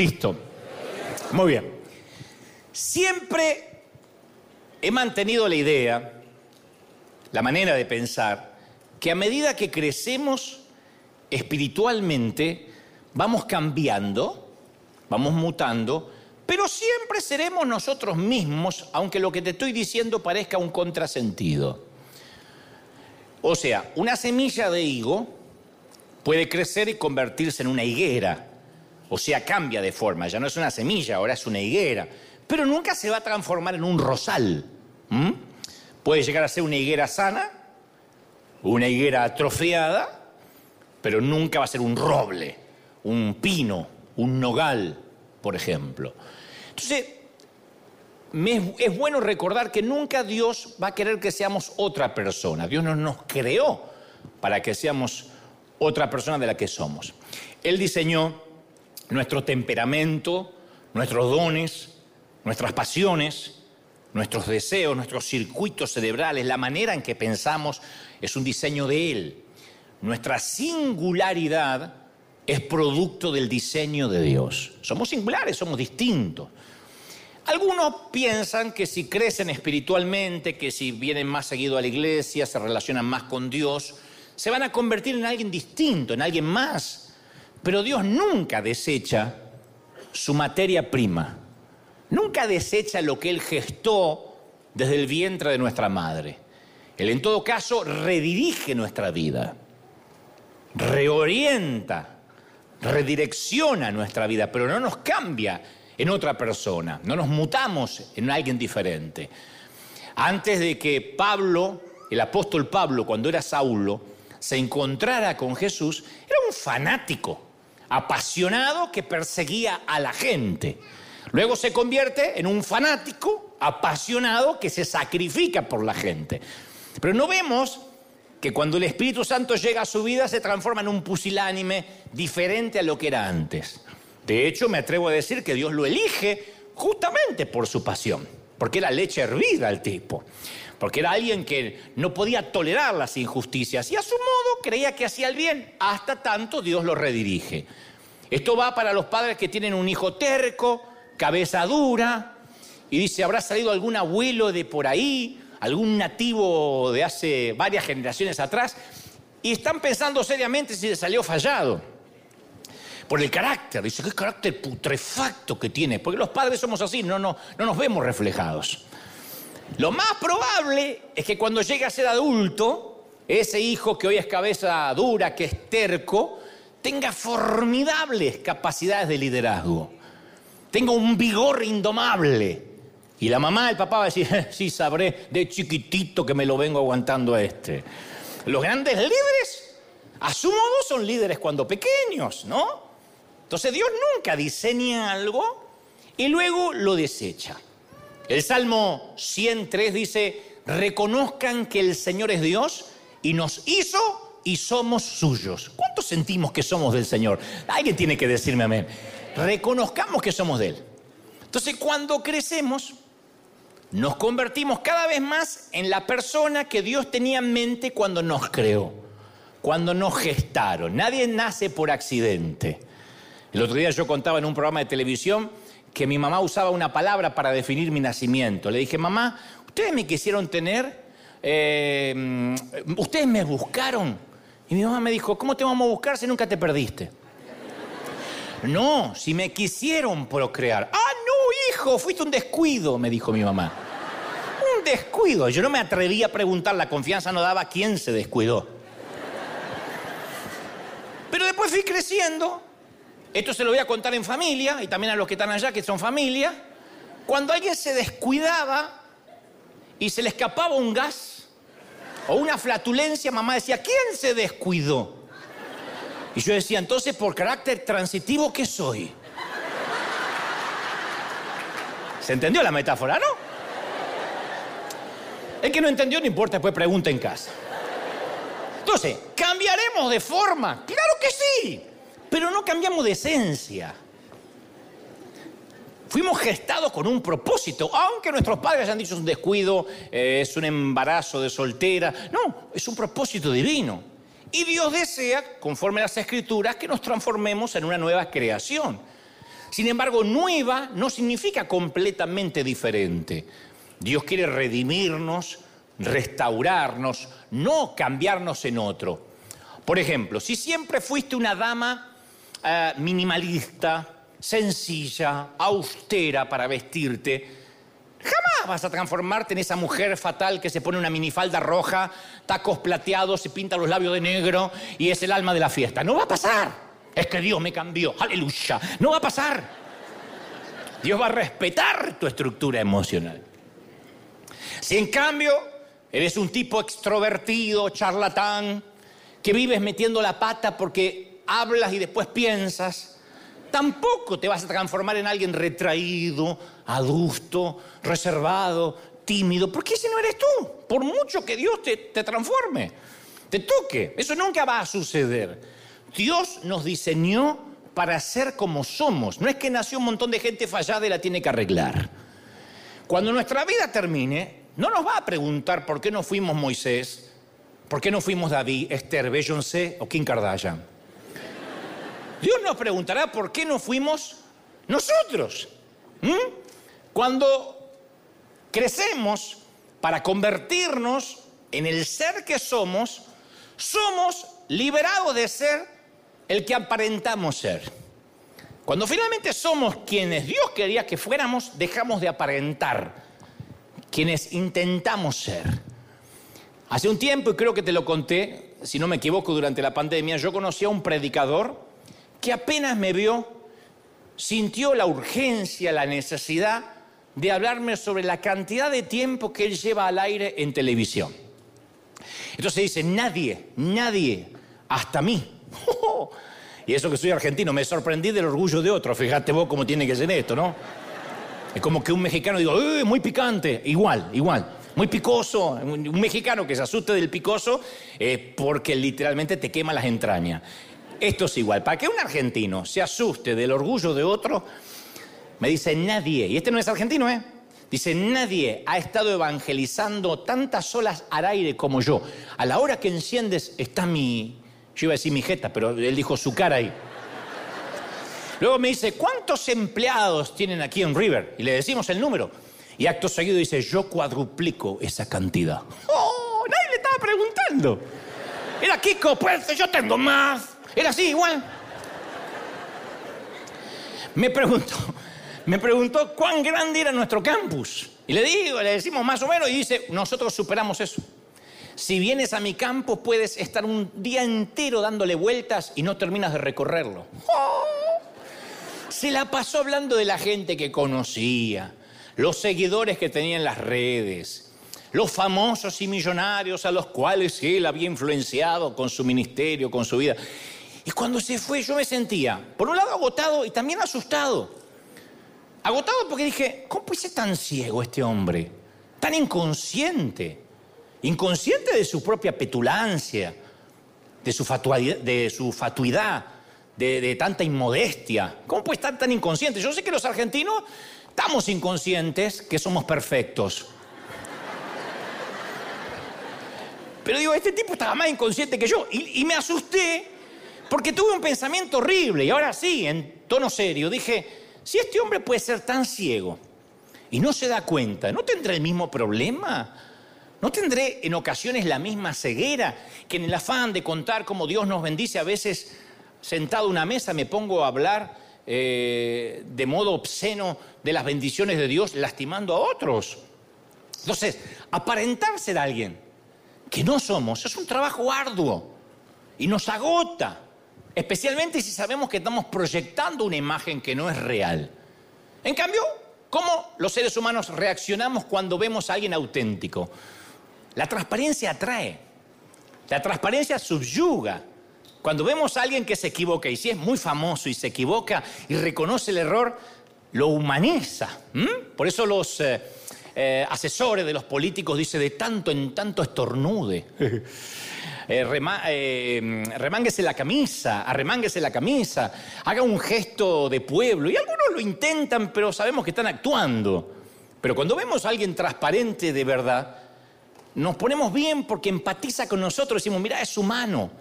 listo. Muy bien. Siempre he mantenido la idea, la manera de pensar, que a medida que crecemos espiritualmente, vamos cambiando, vamos mutando, pero siempre seremos nosotros mismos, aunque lo que te estoy diciendo parezca un contrasentido. O sea, una semilla de higo puede crecer y convertirse en una higuera. O sea, cambia de forma, ya no es una semilla, ahora es una higuera. Pero nunca se va a transformar en un rosal. Puede llegar a ser una higuera sana, una higuera atrofiada, pero nunca va a ser un roble, un pino, un nogal, por ejemplo. Entonces, es bueno recordar que nunca Dios va a querer que seamos otra persona. Dios no nos creó para que seamos otra persona de la que somos. Él diseñó nuestro temperamento, nuestros dones, nuestras pasiones, nuestros deseos, nuestros circuitos cerebrales, la manera en que pensamos, es un diseño de Él. Nuestra singularidad es producto del diseño de Dios. Somos singulares, somos distintos. Algunos piensan que si crecen espiritualmente, que si vienen más seguido a la iglesia, se relacionan más con Dios, se van a convertir en alguien distinto, en alguien más. Pero Dios nunca desecha su materia prima, nunca desecha lo que Él gestó desde el vientre de nuestra madre. Él en todo caso redirige nuestra vida, reorienta, redirecciona nuestra vida, pero no nos cambia en otra persona, no nos mutamos en alguien diferente. Antes de que Pablo, el apóstol Pablo, cuando era Saulo, se encontrara con Jesús, era un fanático, apasionado que perseguía a la gente. Luego se convierte en un fanático, apasionado que se sacrifica por la gente. Pero no vemos que cuando el Espíritu Santo llega a su vida se transforma en un pusilánime diferente a lo que era antes. De hecho, me atrevo a decir que Dios lo elige justamente por su pasión, porque era leche hervida el tipo, porque era alguien que no podía tolerar las injusticias y a su modo creía que hacía el bien, hasta tanto Dios lo redirige. Esto va para los padres que tienen un hijo terco, cabeza dura, y dice, ¿habrá salido algún abuelo de por ahí, algún nativo de hace varias generaciones atrás? Y están pensando seriamente si le salió fallado por el carácter. Dice, qué carácter putrefacto que tiene. Porque los padres somos así, no, no, no nos vemos reflejados. Lo más probable es que cuando llegue a ser adulto, ese hijo que hoy es cabeza dura, que es terco, tenga formidables capacidades de liderazgo. Tenga un vigor indomable. Y la mamá, el papá va a decir, sí sabré de chiquitito que me lo vengo aguantando a este. Los grandes líderes, a su modo, son líderes cuando pequeños, ¿no? Entonces Dios nunca diseña algo y luego lo desecha. El Salmo 103 dice, reconozcan que el Señor es Dios y nos hizo y somos suyos. ¿Cuántos sentimos que somos del Señor? Alguien tiene que decirme amén. Reconozcamos que somos de Él. Entonces cuando crecemos, nos convertimos cada vez más en la persona que Dios tenía en mente cuando nos creó, cuando nos gestaron. Nadie nace por accidente. El otro día yo contaba en un programa de televisión que mi mamá usaba una palabra para definir mi nacimiento. Le dije, mamá, ustedes me quisieron tener, eh, ustedes me buscaron. Y mi mamá me dijo, ¿cómo te vamos a buscar si nunca te perdiste? No, si me quisieron procrear. Ah, no, hijo, fuiste un descuido, me dijo mi mamá. Un descuido. Yo no me atreví a preguntar, la confianza no daba quién se descuidó. Pero después fui creciendo esto se lo voy a contar en familia y también a los que están allá, que son familia. Cuando alguien se descuidaba y se le escapaba un gas o una flatulencia, mamá decía, ¿quién se descuidó? Y yo decía, entonces, por carácter transitivo, ¿qué soy? ¿Se entendió la metáfora, no? El que no entendió, no importa, después pregunta en casa. Entonces, ¿cambiaremos de forma? Claro que sí. Pero no cambiamos de esencia. Fuimos gestados con un propósito, aunque nuestros padres hayan dicho es un descuido, eh, es un embarazo de soltera. No, es un propósito divino. Y Dios desea, conforme a las escrituras, que nos transformemos en una nueva creación. Sin embargo, nueva no significa completamente diferente. Dios quiere redimirnos, restaurarnos, no cambiarnos en otro. Por ejemplo, si siempre fuiste una dama eh, minimalista, sencilla, austera para vestirte, jamás vas a transformarte en esa mujer fatal que se pone una minifalda roja, tacos plateados, se pinta los labios de negro y es el alma de la fiesta. No va a pasar. Es que Dios me cambió. Aleluya. No va a pasar. Dios va a respetar tu estructura emocional. Si en cambio eres un tipo extrovertido, charlatán, que vives metiendo la pata porque hablas y después piensas, tampoco te vas a transformar en alguien retraído, adusto, reservado, tímido, porque ese no eres tú, por mucho que Dios te, te transforme, te toque. Eso nunca va a suceder. Dios nos diseñó para ser como somos. No es que nació un montón de gente fallada y la tiene que arreglar. Cuando nuestra vida termine, no nos va a preguntar por qué no fuimos Moisés, por qué no fuimos David, Esther, Beyoncé o Kim Kardashian. Dios nos preguntará por qué no fuimos nosotros. ¿Mm? Cuando crecemos para convertirnos en el ser que somos, somos liberados de ser el que aparentamos ser. Cuando finalmente somos quienes Dios quería que fuéramos, dejamos de aparentar, quienes intentamos ser. Hace un tiempo, y creo que te lo conté, si no me equivoco, durante la pandemia, yo conocí a un predicador que apenas me vio, sintió la urgencia, la necesidad de hablarme sobre la cantidad de tiempo que él lleva al aire en televisión. Entonces dice, nadie, nadie, hasta mí. y eso que soy argentino, me sorprendí del orgullo de otro. Fíjate vos cómo tiene que ser esto, ¿no? Es como que un mexicano digo, ¡eh, muy picante! Igual, igual. Muy picoso. Un mexicano que se asuste del picoso eh, porque literalmente te quema las entrañas. Esto es igual. Para que un argentino se asuste del orgullo de otro, me dice nadie, y este no es argentino, ¿eh? Dice, nadie ha estado evangelizando tantas olas al aire como yo. A la hora que enciendes está mi, yo iba a decir mi jeta, pero él dijo su cara ahí. Luego me dice, ¿cuántos empleados tienen aquí en River? Y le decimos el número. Y acto seguido dice, yo cuadruplico esa cantidad. ¡Oh! Nadie le estaba preguntando. Era Kiko, pues yo tengo más. Era así, igual. Me preguntó, me preguntó cuán grande era nuestro campus. Y le digo, le decimos más o menos, y dice, nosotros superamos eso. Si vienes a mi campo, puedes estar un día entero dándole vueltas y no terminas de recorrerlo. ¡Oh! Se la pasó hablando de la gente que conocía, los seguidores que tenía en las redes, los famosos y millonarios a los cuales él había influenciado con su ministerio, con su vida. Y cuando se fue yo me sentía, por un lado, agotado y también asustado. Agotado porque dije, ¿cómo puede ser tan ciego este hombre? Tan inconsciente. Inconsciente de su propia petulancia, de su, fatuidad, de, tanta inmodestia. ¿Cómo puede estar tan inconsciente? Yo sé que los argentinos estamos inconscientes, que somos perfectos. Pero digo, este tipo estaba más inconsciente que yo. Y me asusté porque tuve un pensamiento horrible. Y ahora sí, en tono serio, dije, si este hombre puede ser tan ciego y no se da cuenta, ¿no tendrá el mismo problema? ¿No tendré en ocasiones la misma ceguera que en el afán de contar cómo Dios nos bendice a veces sentado a una mesa me pongo a hablar eh, de modo obsceno de las bendiciones de Dios lastimando a otros? Entonces, aparentar ser alguien que no somos es un trabajo arduo y nos agota, especialmente si sabemos que estamos proyectando una imagen que no es real. En cambio, ¿cómo los seres humanos reaccionamos cuando vemos a alguien auténtico? La transparencia atrae, la transparencia subyuga. Cuando vemos a alguien que se equivoca, y si es muy famoso y se equivoca y reconoce el error, lo humaniza. Por eso los eh, eh, asesores de los políticos dicen de tanto en tanto estornude. Eh, remánguese la camisa, arremánguese la camisa, haga un gesto de pueblo. Y algunos lo intentan, pero sabemos que están actuando. Pero cuando vemos a alguien transparente de verdad, nos ponemos bien porque empatiza con nosotros, decimos, mira, es humano.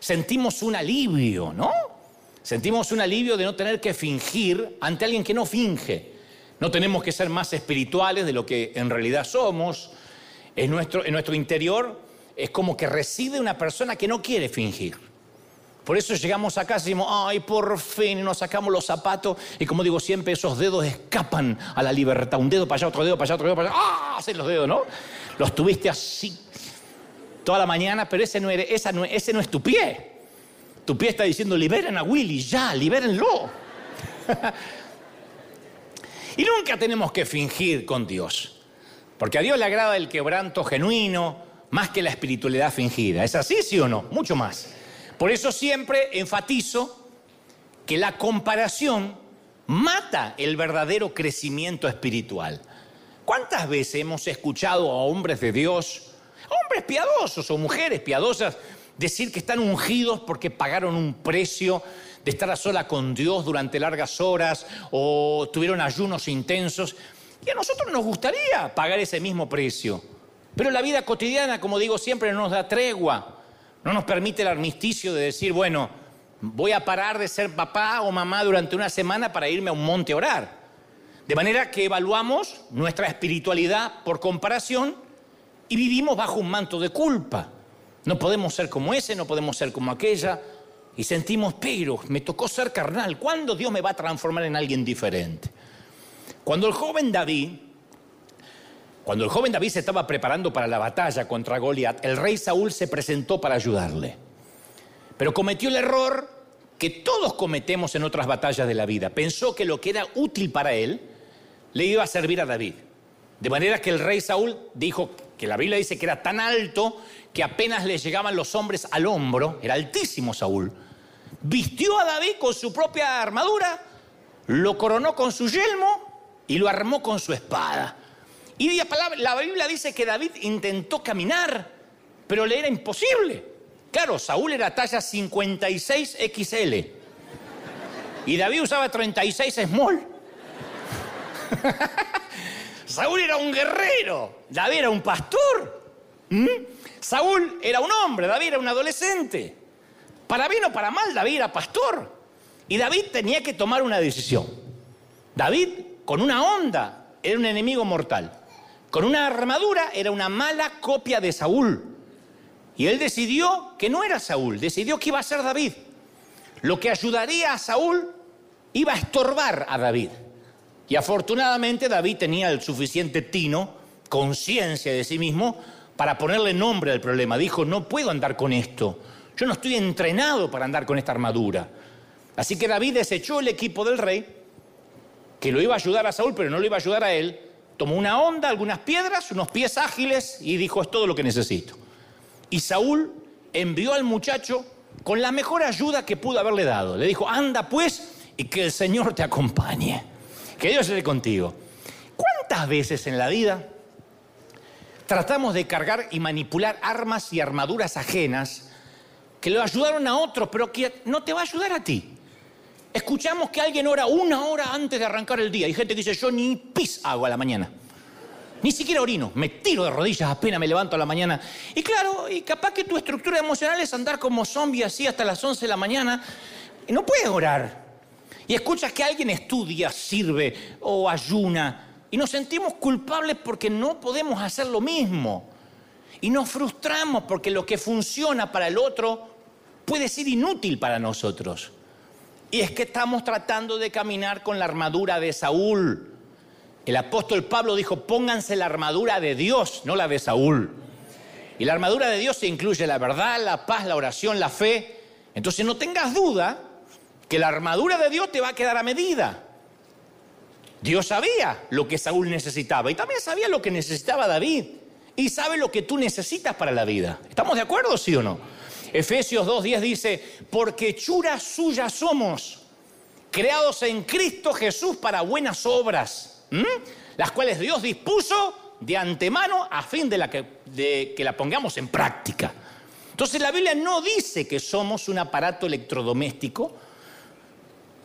sentimos un alivio, ¿no? Sentimos un alivio de no tener que fingir ante alguien que no finge. No tenemos que ser más espirituales de lo que en realidad somos. En nuestro interior es como que reside una persona que no quiere fingir. Por eso llegamos a casa y decimos, ay, por fin, y nos sacamos los zapatos, y como digo siempre, esos dedos escapan a la libertad. Un dedo para allá, otro dedo para allá, otro dedo para allá, ¡ah! Hacen los dedos, ¿no? Los tuviste así toda la mañana, pero ese no, esa no, ese no es tu pie. Tu pie está diciendo, liberen a Willy, ya, libérenlo. y nunca tenemos que fingir con Dios, porque a Dios le agrada el quebranto genuino más que la espiritualidad fingida. ¿Es así, sí o no? Mucho más. Por eso siempre enfatizo que la comparación mata el verdadero crecimiento espiritual. ¿Cuántas veces hemos escuchado a hombres de Dios, hombres piadosos o mujeres piadosas, decir que están ungidos porque pagaron un precio de estar a sola con Dios durante largas horas o tuvieron ayunos intensos. Y a nosotros nos gustaría pagar ese mismo precio. Pero la vida cotidiana, como digo siempre, no nos da tregua. No nos permite el armisticio de decir, bueno, voy a parar de ser papá o mamá durante una semana para irme a un monte a orar. De manera que evaluamos nuestra espiritualidad por comparación y vivimos bajo un manto de culpa. No podemos ser como ese, no podemos ser como aquella. Y sentimos, pero me tocó ser carnal. ¿Cuándo Dios me va a transformar en alguien diferente? Cuando el joven David, cuando el joven David se estaba preparando para la batalla contra Goliat, el rey Saúl se presentó para ayudarle. Pero cometió el error que todos cometemos en otras batallas de la vida. Pensó que lo que era útil para él le iba a servir a David. De manera que el rey Saúl dijo que la Biblia dice que era tan alto que apenas le llegaban los hombres al hombro, era altísimo Saúl, vistió a David con su propia armadura, lo coronó con su yelmo y lo armó con su espada. Y la Biblia dice que David intentó caminar, pero le era imposible. Claro, Saúl era talla 56 XL y David usaba 36 small. Saúl era un guerrero, David era un pastor. ¿Mm? Saúl era un hombre, David era un adolescente. Para bien o para mal, David era pastor. Y David tenía que tomar una decisión. David, con una onda, era un enemigo mortal. Con una armadura, era una mala copia de Saúl. Y él decidió que no era Saúl, decidió que iba a ser David. Lo que ayudaría a Saúl iba a estorbar a David. Y afortunadamente David tenía el suficiente tino, conciencia de sí mismo, para ponerle nombre al problema. Dijo, no puedo andar con esto. Yo no estoy entrenado para andar con esta armadura. Así que David desechó el equipo del rey, que lo iba a ayudar a Saúl, pero no lo iba a ayudar a él. Tomó una onda, algunas piedras, unos pies ágiles y dijo, es todo lo que necesito. Y Saúl envió al muchacho con la mejor ayuda que pudo haberle dado. Le dijo, anda pues y que el Señor te acompañe. Que Dios esté contigo. ¿Cuántas veces en la vida tratamos de cargar y manipular armas y armaduras ajenas que le ayudaron a otros, pero que no te va a ayudar a ti? Escuchamos que alguien ora una hora antes de arrancar el día. Y gente que dice, yo ni pis hago a la mañana. Ni siquiera orino, me tiro de rodillas apenas me levanto a la mañana. Y claro, y capaz que tu estructura emocional es andar como zombie así hasta las 11 de la mañana. Y no puedes orar. Y escuchas que alguien estudia, sirve o ayuna y nos sentimos culpables porque no podemos hacer lo mismo. Y nos frustramos porque lo que funciona para el otro puede ser inútil para nosotros. Y es que estamos tratando de caminar con la armadura de Saúl. El apóstol Pablo dijo, pónganse la armadura de Dios, no la de Saúl. Y la armadura de Dios incluye la verdad, la paz, la oración, la fe. Entonces no tengas duda que la armadura de Dios te va a quedar a medida. Dios sabía lo que Saúl necesitaba y también sabía lo que necesitaba David. Y sabe lo que tú necesitas para la vida. ¿Estamos de acuerdo, sí o no? Efesios 2.10 dice, porque hechura suya somos, creados en Cristo Jesús para buenas obras, las cuales Dios dispuso de antemano a fin de, la que, de que la pongamos en práctica. Entonces la Biblia no dice que somos un aparato electrodoméstico,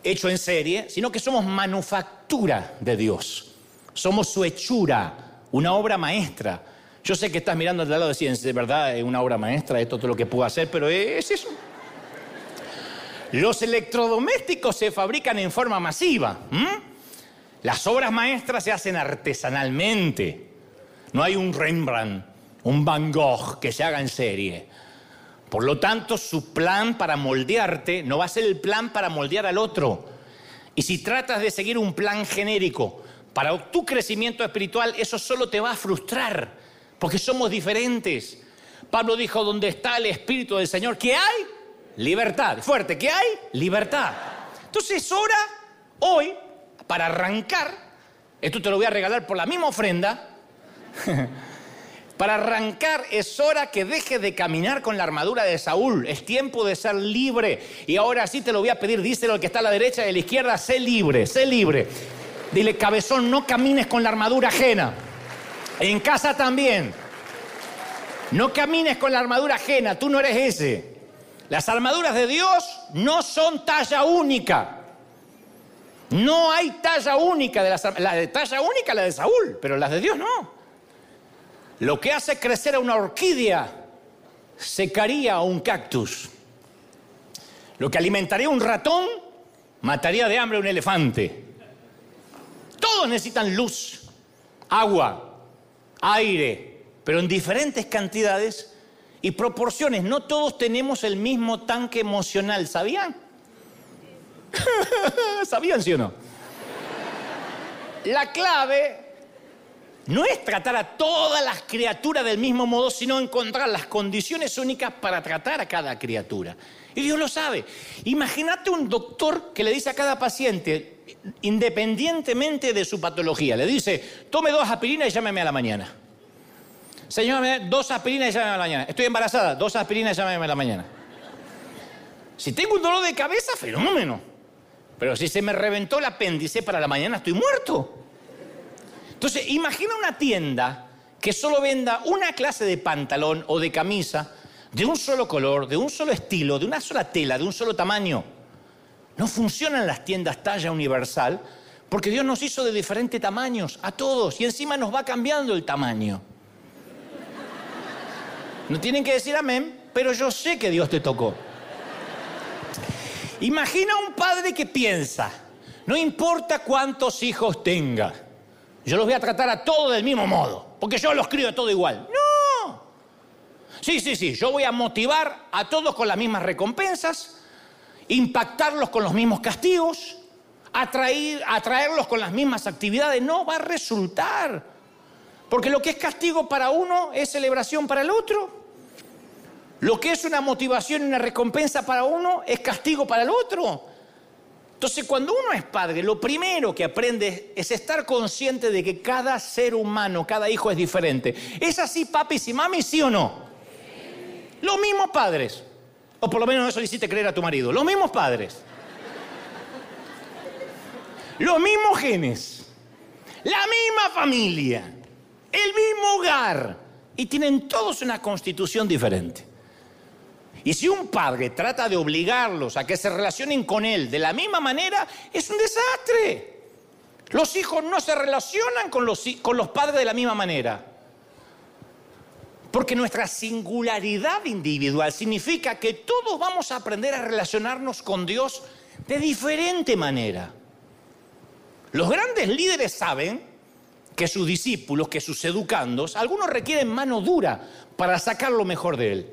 hecho en serie, sino que somos manufactura de Dios. Somos su hechura, una obra maestra. Yo sé que estás mirando al lado de ciencia, de verdad es una obra maestra, esto es todo lo que puedo hacer, pero es eso. Los electrodomésticos se fabrican en forma masiva. Las obras maestras se hacen artesanalmente. No hay un Rembrandt, un Van Gogh que se haga en serie. Por lo tanto, su plan para moldearte no va a ser el plan para moldear al otro. Y si tratas de seguir un plan genérico para tu crecimiento espiritual, eso solo te va a frustrar, porque somos diferentes. Pablo dijo, donde está el Espíritu del Señor, ¿qué hay? Libertad. Fuerte, ¿qué hay? Libertad. Entonces es hora, hoy, para arrancar, esto te lo voy a regalar por la misma ofrenda, Para arrancar es hora que deje de caminar con la armadura de Saúl. Es tiempo de ser libre. Y ahora sí te lo voy a pedir, díselo al que está a la derecha y a la izquierda, sé libre, sé libre. Dile, cabezón, no camines con la armadura ajena. En casa también. No camines con la armadura ajena, tú no eres ese. Las armaduras de Dios no son talla única. No hay talla única de las la de talla única la de Saúl, pero las de Dios no. Lo que hace crecer a una orquídea secaría a un cactus. Lo que alimentaría a un ratón mataría de hambre a un elefante. Todos necesitan luz, agua, aire, pero en diferentes cantidades y proporciones. No todos tenemos el mismo tanque emocional, ¿sabían? ¿Sabían, sí o no? La clave no es tratar a todas las criaturas del mismo modo, sino encontrar las condiciones únicas para tratar a cada criatura. Y Dios lo sabe. Imagínate un doctor que le dice a cada paciente, independientemente de su patología, le dice, tome dos aspirinas y llámeme a la mañana. Señor, dos aspirinas y llámeme a la mañana. Estoy embarazada, dos aspirinas y llámeme a la mañana. Si tengo un dolor de cabeza, fenómeno. Pero si se me reventó el apéndice para la mañana, estoy muerto. Entonces, imagina una tienda que solo venda una clase de pantalón o de camisa de un solo color, de un solo estilo, de una sola tela, de un solo tamaño. No funcionan las tiendas talla universal porque Dios nos hizo de diferentes tamaños a todos y encima nos va cambiando el tamaño. No tienen que decir amén, pero yo sé que Dios te tocó. Imagina un padre que piensa, no importa cuántos hijos tenga, yo los voy a tratar a todos del mismo modo, porque yo los crío todo igual. No. Sí, sí, sí, yo voy a motivar a todos con las mismas recompensas, impactarlos con los mismos castigos, atraer, atraerlos con las mismas actividades. No va a resultar. Porque lo que es castigo para uno es celebración para el otro. Lo que es una motivación y una recompensa para uno es castigo para el otro. Entonces, cuando uno es padre, lo primero que aprende es estar consciente de que cada ser humano, cada hijo es diferente. ¿Es así, papis y mami, sí o no? Los mismos padres. O por lo menos eso le hiciste creer a tu marido. Los mismos padres. Los mismos genes. La misma familia. El mismo hogar. Y tienen todos una constitución diferente. Y si un padre trata de obligarlos a que se relacionen con él de la misma manera, es un desastre. Los hijos no se relacionan con los, con los padres de la misma manera. Porque nuestra singularidad individual significa que todos vamos a aprender a relacionarnos con Dios de diferente manera. Los grandes líderes saben que sus discípulos, que sus educandos, algunos requieren mano dura para sacar lo mejor de él.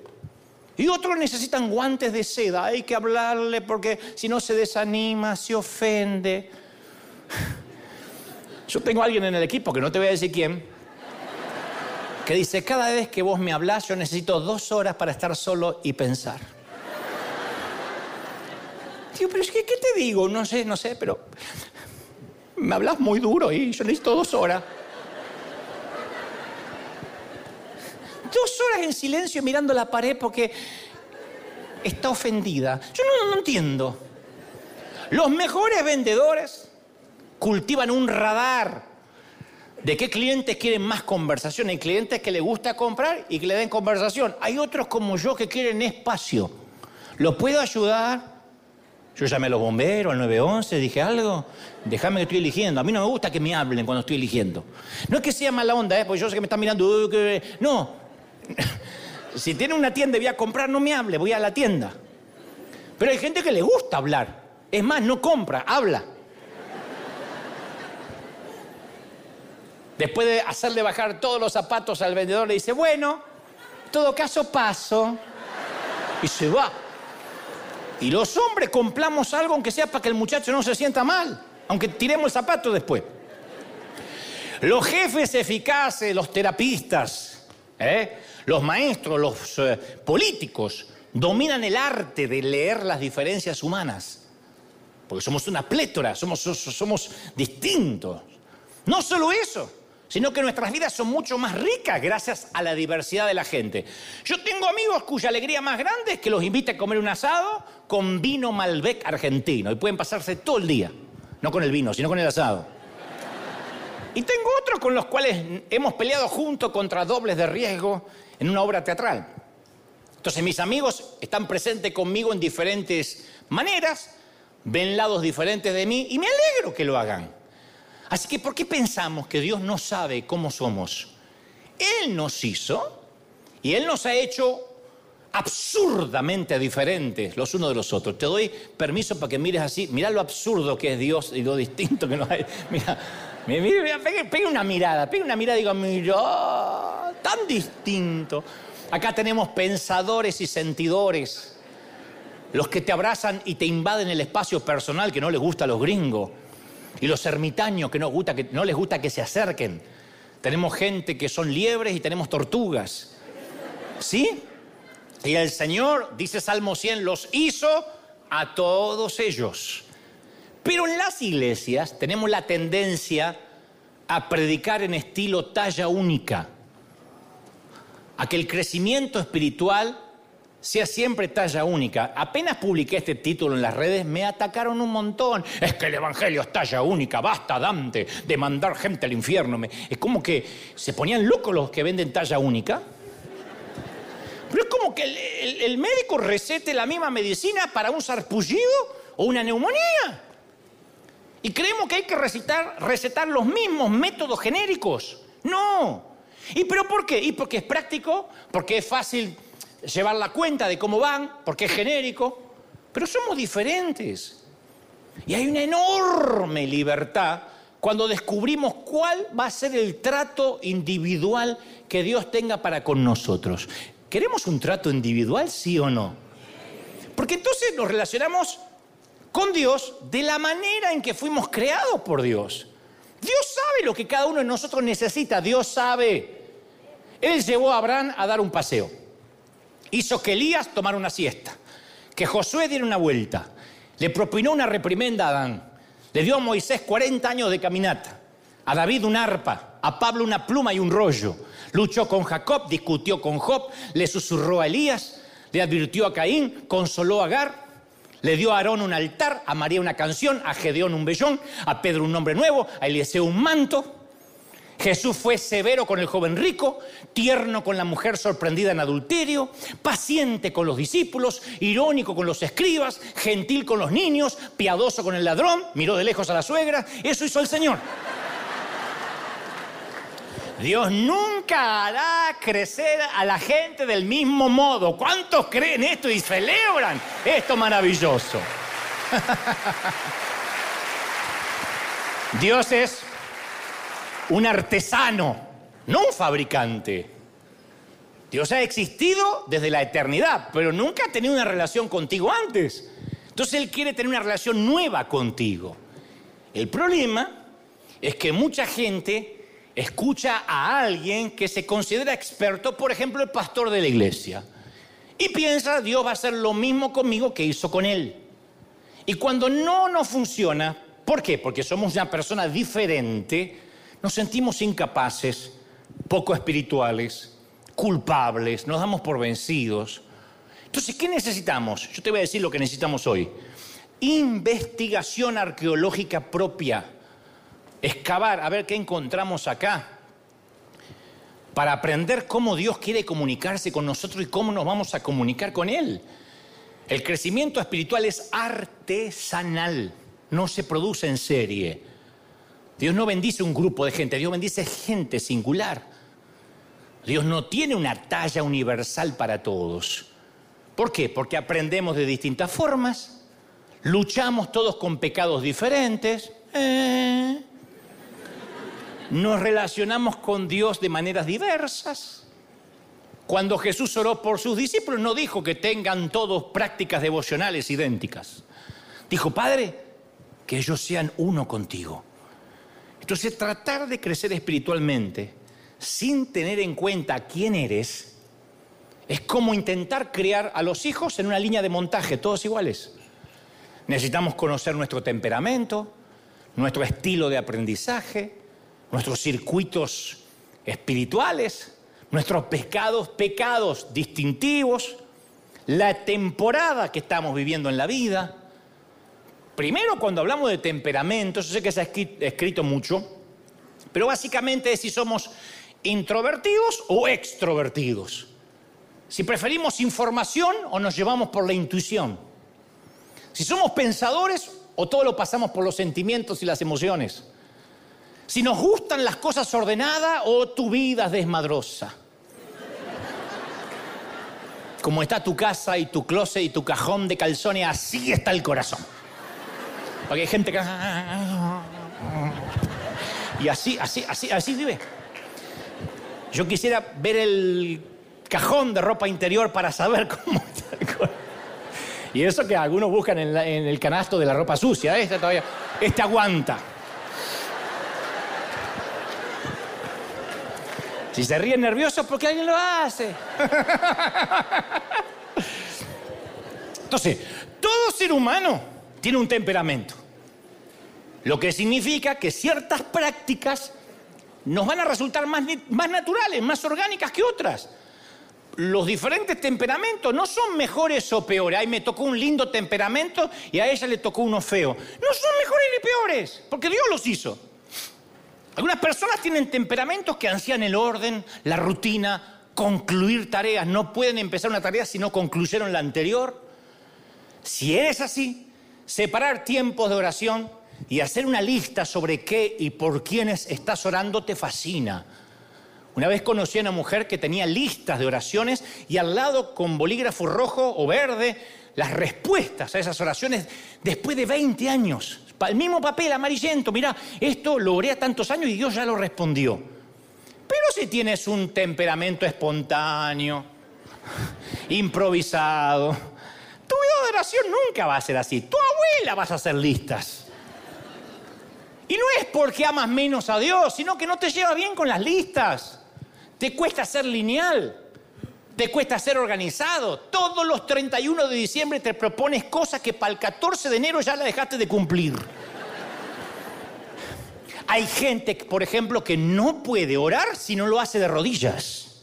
Y otros necesitan guantes de seda, hay que hablarle porque si no se desanima, se ofende. Yo tengo a alguien en el equipo, que no te voy a decir quién, que dice, cada vez que vos me hablas yo necesito dos horas para estar solo y pensar. Tío, pero es que, ¿qué te digo? No sé, no sé, pero me hablas muy duro y yo necesito dos horas. dos horas en silencio mirando la pared porque está ofendida. Yo no, no entiendo. Los mejores vendedores cultivan un radar de qué clientes quieren más conversación. Hay clientes que les gusta comprar y que le den conversación. Hay otros como yo que quieren espacio. ¿Los puedo ayudar? Yo llamé a los bomberos, al 911, dije algo. Déjame que estoy eligiendo. A mí no me gusta que me hablen cuando estoy eligiendo. No es que sea mala onda, ¿eh? porque yo sé que me están mirando. No, si tiene una tienda y voy a comprar, no me hable, voy a la tienda. Pero hay gente que le gusta hablar. Es más, no compra, habla. Después de hacerle bajar todos los zapatos al vendedor, le dice, bueno, en todo caso paso. Y se va. Y los hombres compramos algo aunque sea para que el muchacho no se sienta mal, aunque tiremos el zapato después. Los jefes eficaces, los terapistas, ¿eh? los maestros, los eh, políticos, dominan el arte de leer las diferencias humanas. Porque somos una plétora, somos, somos distintos. No solo eso, sino que nuestras vidas son mucho más ricas gracias a la diversidad de la gente. Yo tengo amigos cuya alegría más grande es que los invite a comer un asado con vino Malbec argentino y pueden pasarse todo el día, no con el vino, sino con el asado. Y tengo otros con los cuales hemos peleado juntos contra dobles de riesgo en una obra teatral. Entonces mis amigos están presentes conmigo en diferentes maneras, ven lados diferentes de mí y me alegro que lo hagan. Así que ¿por qué pensamos que Dios no sabe cómo somos? Él nos hizo y Él nos ha hecho absurdamente diferentes los unos de los otros. Te doy permiso para que mires así, mira lo absurdo que es Dios y lo distinto que nos hay. Mira, mira, mira una mirada, pega una mirada y digo, mira, tan distinto. Acá tenemos pensadores y sentidores, los que te abrazan y te invaden el espacio personal que no les gusta a los gringos, y los ermitaños que no, les gusta que se acerquen. Tenemos gente que son liebres y tenemos tortugas. ¿Sí? Y el Señor, dice Salmo 100, los hizo a todos ellos. Pero en las iglesias tenemos la tendencia a predicar en estilo talla única a que el crecimiento espiritual sea siempre talla única. Apenas publiqué este título en las redes, me atacaron un montón. Es que el Evangelio es talla única, basta Dante de mandar gente al infierno. Es como que se ponían locos los que venden talla única. Pero es como que el, médico recete la misma medicina para un sarpullido o una neumonía. Y creemos que hay que recetar, recetar los mismos métodos genéricos. No, ¿Y pero por qué? Y porque es práctico, porque es fácil llevar la cuenta de cómo van, porque es genérico, pero somos diferentes. Y hay una enorme libertad cuando descubrimos cuál va a ser el trato individual que Dios tenga para con nosotros. ¿Queremos un trato individual, sí o no? Porque entonces nos relacionamos con Dios de la manera en que fuimos creados por Dios. Dios sabe lo que cada uno de nosotros necesita, Dios sabe. Él llevó a Abraham a dar un paseo. Hizo que Elías tomara una siesta, que Josué diera una vuelta. Le propinó una reprimenda a Adán. Le dio a Moisés 40 años de caminata. A David un arpa, a Pablo una pluma y un rollo. Luchó con Jacob, discutió con Job, le susurró a Elías, le advirtió a Caín, consoló a Agar, le dio a Aarón un altar, a María una canción, a Gedeón un vellón, a Pedro un nombre nuevo, a Eliseo un manto. Jesús fue severo con el joven rico, tierno con la mujer sorprendida en adulterio, paciente con los discípulos, irónico con los escribas, gentil con los niños, piadoso con el ladrón, miró de lejos a la suegra. Eso hizo el Señor. Dios nunca hará crecer a la gente del mismo modo. ¿Cuántos creen esto y celebran esto maravilloso? Dios es un artesano, no un fabricante. Dios ha existido desde la eternidad, pero nunca ha tenido una relación contigo antes. Entonces Él quiere tener una relación nueva contigo. El problema es que mucha gente escucha a alguien que se considera experto, por ejemplo, el pastor de la iglesia, y piensa, Dios va a hacer lo mismo conmigo que hizo con él. Y cuando no nos funciona, ¿por qué? Porque somos una persona diferente, nos sentimos incapaces, poco espirituales, culpables, nos damos por vencidos. Entonces, ¿qué necesitamos? Yo te voy a decir lo que necesitamos hoy. Investigación arqueológica propia excavar, a ver qué encontramos acá, para aprender cómo Dios quiere comunicarse con nosotros y cómo nos vamos a comunicar con Él. El crecimiento espiritual es artesanal, no se produce en serie. Dios no bendice un grupo de gente, Dios bendice gente singular. Dios no tiene una talla universal para todos. ¿Por qué? Porque aprendemos de distintas formas, luchamos todos con pecados diferentes, eh, nos relacionamos con Dios de maneras diversas. Cuando Jesús oró por sus discípulos no dijo que tengan todos prácticas devocionales idénticas. Dijo, Padre, que ellos sean uno contigo. Entonces tratar de crecer espiritualmente sin tener en cuenta quién eres es como intentar crear a los hijos en una línea de montaje, todos iguales. Necesitamos conocer nuestro temperamento, nuestro estilo de aprendizaje, nuestros circuitos espirituales, nuestros pecados, pecados distintivos, la temporada que estamos viviendo en la vida. Primero, cuando hablamos de temperamento, yo sé que se ha escrito mucho, pero básicamente es si somos introvertidos o extrovertidos. Si preferimos información o nos llevamos por la intuición. Si somos pensadores o todo lo pasamos por los sentimientos y las emociones. Si nos gustan las cosas ordenadas o tu vida es desmadrosa. Como está tu casa y tu closet y tu cajón de calzones, así está el corazón. Porque hay gente que... Y así, así, así, así vive. Yo quisiera ver el cajón de ropa interior para saber cómo está el corazón. Y eso que algunos buscan en, el canasto de la ropa sucia, este todavía, este aguanta. Si se ríen nerviosos, porque alguien lo hace. Entonces, todo ser humano tiene un temperamento. Lo que significa que ciertas prácticas nos van a resultar más, más naturales, más orgánicas que otras los diferentes temperamentos no son mejores o peores. Ahí me tocó un lindo temperamento y a ella le tocó uno feo. No son mejores ni peores, porque Dios los hizo. Algunas personas tienen temperamentos que ansían el orden, la rutina, concluir tareas. No pueden empezar una tarea si no concluyeron la anterior. Si eres así, separar tiempos de oración y hacer una lista sobre qué y por quiénes estás orando te fascina una vez conocí a una mujer que tenía listas de oraciones y al lado con bolígrafo rojo o verde las respuestas a esas oraciones después de 20 años. El mismo papel amarillento, mira, esto lo oré a tantos años y Dios ya lo respondió. Pero si tienes un temperamento espontáneo, improvisado, tu vida de oración nunca va a ser así. Vas a hacer listas. Y no es porque amas menos a Dios, sino que no te lleva bien con las listas. Te cuesta ser lineal. Te cuesta ser organizado. Todos los 31 de diciembre te propones cosas que para el 14 de enero ya la dejaste de cumplir. Hay gente, por ejemplo, que no puede orar si no lo hace de rodillas.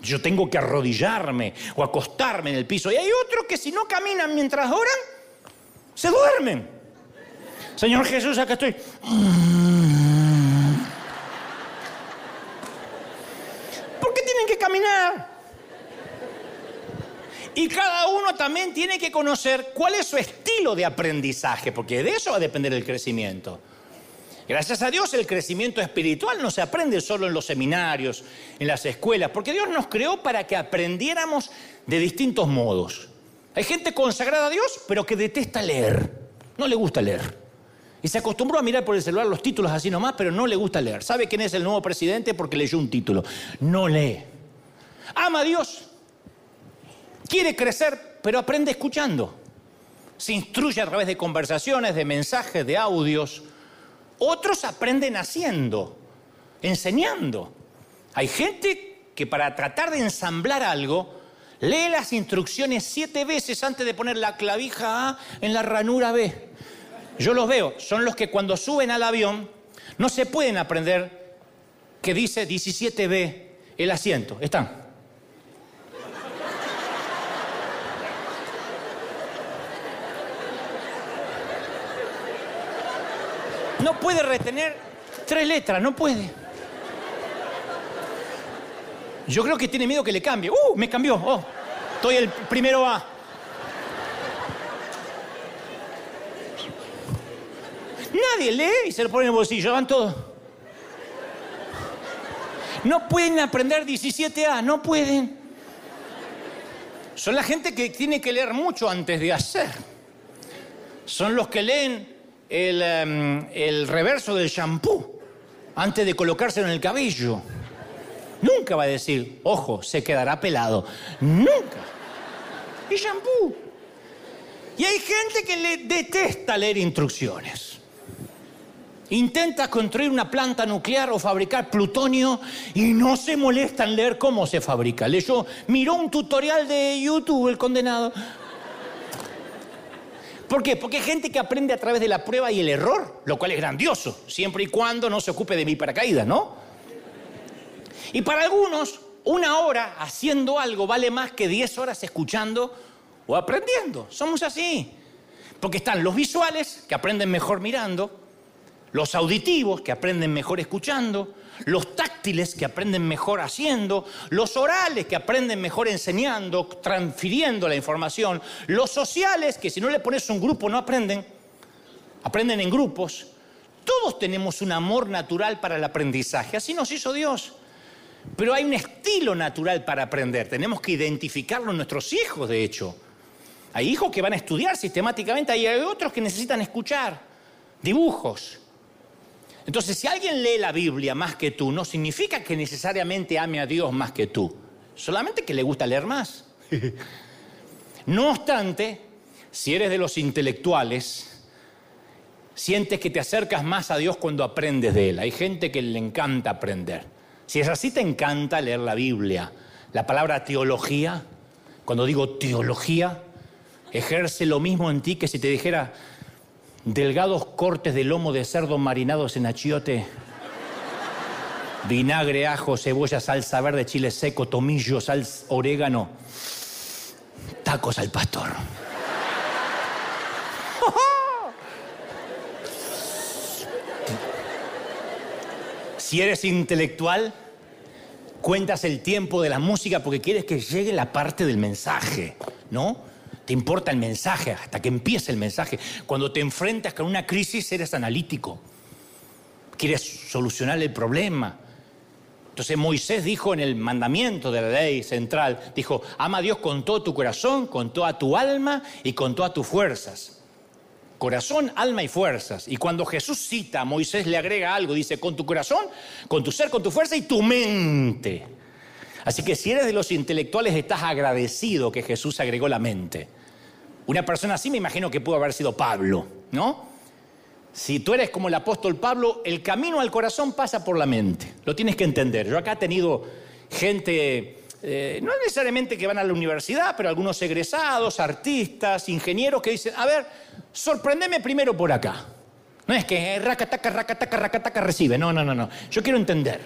Yo tengo que arrodillarme o acostarme en el piso. Y hay otros que si no caminan mientras oran, se duermen. Señor Jesús, acá estoy. tienen que caminar. Y cada uno también tiene que conocer cuál es su estilo de aprendizaje, porque de eso va a depender el crecimiento. Gracias a Dios el crecimiento espiritual no se aprende solo en los seminarios, en las escuelas, porque Dios nos creó para que aprendiéramos de distintos modos. Hay gente consagrada a Dios, pero que detesta leer, no le gusta leer. Y se acostumbró a mirar por el celular los títulos así nomás, pero no le gusta leer. ¿Sabe quién es el nuevo presidente? Porque leyó un título. No lee. Ama a Dios. Quiere crecer, pero aprende escuchando. Se instruye a través de conversaciones, de mensajes, de audios. Otros aprenden haciendo, enseñando. Hay gente que para tratar de ensamblar algo, lee las instrucciones siete veces antes de poner la clavija A en la ranura B. Yo los veo, son los que cuando suben al avión no se pueden aprender que dice 17B el asiento. Están. No puede retener tres letras, no puede. Yo creo que tiene miedo que le cambie. ¡Uh! Me cambió. Oh, estoy el primero A. Nadie lee y se lo pone en el bolsillo, van todos. No pueden aprender 17A, no pueden. Son la gente que tiene que leer mucho antes de hacer. Son los que leen el, em, el reverso del shampoo antes de colocárselo en el cabello. Nunca va a decir, ojo, se quedará pelado. Nunca. Y shampoo. Y hay gente que le detesta leer instrucciones. Intenta construir una planta nuclear o fabricar plutonio y no se molesta en leer cómo se fabrica. Leyó, miró un tutorial de YouTube, el condenado. ¿Por qué? Porque hay gente que aprende a través de la prueba y el error, lo cual es grandioso, siempre y cuando no se ocupe de mi paracaídas, ¿no? Y para algunos, una hora haciendo algo vale más que 10 horas escuchando o aprendiendo. Somos así. Porque están los visuales, que aprenden mejor mirando, los auditivos, que aprenden mejor escuchando, los táctiles, que aprenden mejor haciendo, los orales, que aprenden mejor enseñando, transfiriendo la información, los sociales, que si no le pones un grupo no aprenden, aprenden en grupos. Todos tenemos un amor natural para el aprendizaje, así nos hizo Dios. Pero hay un estilo natural para aprender, tenemos que identificarlo en nuestros hijos, de hecho. Hay hijos que van a estudiar sistemáticamente, hay otros que necesitan escuchar dibujos. Entonces, si alguien lee la Biblia más que tú, no significa que necesariamente ame a Dios más que tú, solamente que le gusta leer más. no obstante, si eres de los intelectuales, sientes que te acercas más a Dios cuando aprendes de Él. Hay gente que le encanta aprender. Si es así, te encanta leer la Biblia. La palabra teología, cuando digo teología, ejerce lo mismo en ti que si te dijera delgados cortes de lomo de cerdo marinados en achiote, vinagre, ajo, cebolla, salsa verde, chile seco, tomillo, sal, orégano, tacos al pastor. Si eres intelectual, cuentas el tiempo de la música porque quieres que llegue la parte del mensaje, ¿no? Te importa el mensaje hasta que empiece el mensaje. Cuando te enfrentas con una crisis eres analítico. Quieres solucionar el problema. Entonces Moisés dijo en el mandamiento de la ley central, dijo, ama a Dios con todo tu corazón, con toda tu alma y con todas tus fuerzas. Corazón, alma y fuerzas. Y cuando Jesús cita Moisés le agrega algo, dice, con tu corazón, con tu ser, con tu fuerza y tu mente. Así que si eres de los intelectuales estás agradecido que Jesús agregó la mente. Una persona así me imagino que pudo haber sido Pablo, ¿no? Si tú eres como el apóstol Pablo, el camino al corazón pasa por la mente. Lo tienes que entender. Yo acá he tenido gente, eh, no necesariamente que van a la universidad, pero algunos egresados, artistas, ingenieros que dicen, a ver, sorprendeme primero por acá. No es que racataca, racataca, racataca recibe. No, no, no, no. Yo quiero entender.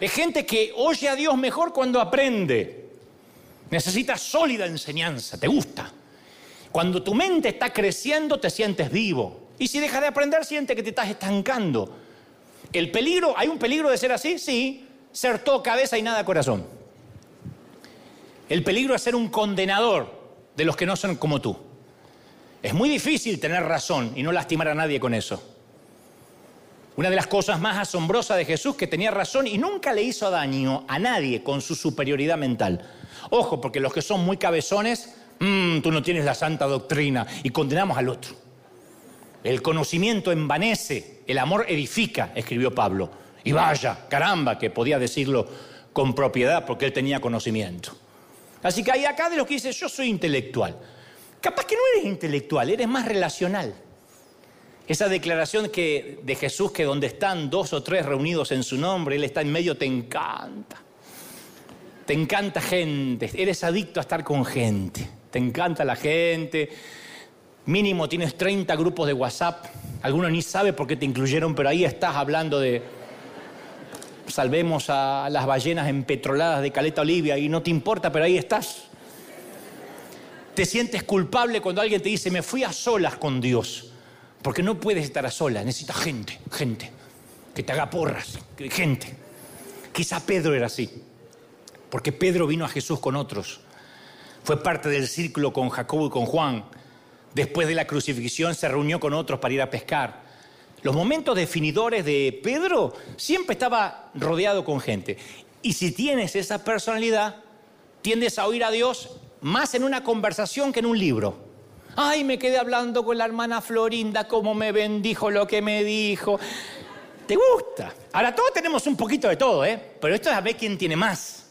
Es gente que oye a Dios mejor cuando aprende. Necesita sólida enseñanza. ¿Te gusta? Cuando tu mente está creciendo, te sientes vivo. Y si dejas de aprender, sientes que te estás estancando. El peligro, ¿hay un peligro de ser así? Sí, ser todo cabeza y nada corazón. El peligro es ser un condenador de los que no son como tú. Es muy difícil tener razón y no lastimar a nadie con eso. Una de las cosas más asombrosas de Jesús que tenía razón y nunca le hizo daño a nadie con su superioridad mental. Ojo, porque los que son muy cabezones Mm, tú no tienes la santa doctrina y condenamos al otro. El conocimiento envanece, el amor edifica, escribió Pablo. Y vaya, caramba, que podía decirlo con propiedad porque él tenía conocimiento. Así que hay acá de los que dice, yo soy intelectual. Capaz que no eres intelectual, eres más relacional. Esa declaración que, de Jesús que donde están dos o tres reunidos en su nombre, Él está en medio, te encanta. Te encanta gente, eres adicto a estar con gente te encanta la gente, mínimo tienes 30 grupos de WhatsApp, algunos ni sabe por qué te incluyeron, pero ahí estás hablando de salvemos a las ballenas empetroladas de Caleta Olivia y no te importa, pero ahí estás. Te sientes culpable cuando alguien te dice, me fui a solas con Dios, porque no puedes estar a solas, necesitas gente, gente, que te haga porras, gente. Quizá Pedro era así, porque Pedro vino a Jesús con otros. Fue parte del círculo con Jacobo y con Juan. Después de la crucifixión se reunió con otros para ir a pescar. Los momentos definidores de Pedro siempre estaba rodeado con gente. Y si tienes esa personalidad, tiendes a oír a Dios más en una conversación que en un libro. Ay, me quedé hablando con la hermana Florinda, cómo me bendijo lo que me dijo. ¿Te gusta? Ahora todos tenemos un poquito de todo, ¿eh? Pero esto es a ver quién tiene más.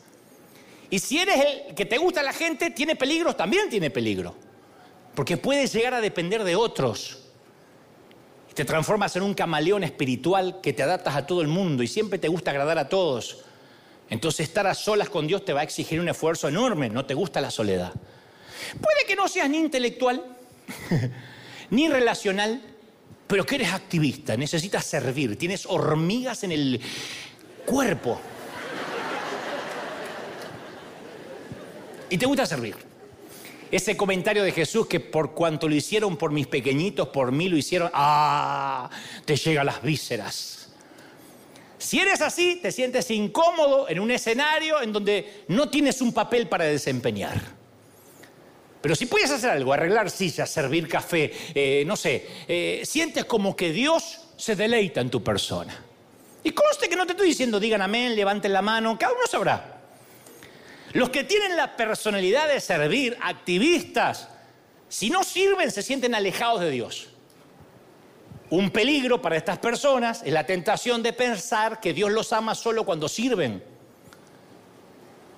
Y si eres el que te gusta la gente, tiene peligros, también tiene peligro. Porque puedes llegar a depender de otros. Te transformas en un camaleón espiritual que te adaptas a todo el mundo y siempre te gusta agradar a todos. Entonces estar a solas con Dios te va a exigir un esfuerzo enorme, no te gusta la soledad. Puede que no seas ni intelectual, ni relacional, pero que eres activista, necesitas servir, tienes hormigas en el cuerpo. Y te gusta servir. Ese comentario de Jesús que por cuanto lo hicieron por mis pequeñitos, por mí lo hicieron, ah, te llega a las vísceras. Si eres así, te sientes incómodo en un escenario en donde no tienes un papel para desempeñar. Pero si puedes hacer algo, arreglar sillas, servir café, eh, no sé, eh, sientes como que Dios se deleita en tu persona. Y conste que no te estoy diciendo digan amén, levanten la mano, cada uno sabrá. Los que tienen la personalidad de servir, activistas, si no sirven se sienten alejados de Dios. Un peligro para estas personas es la tentación de pensar que Dios los ama solo cuando sirven.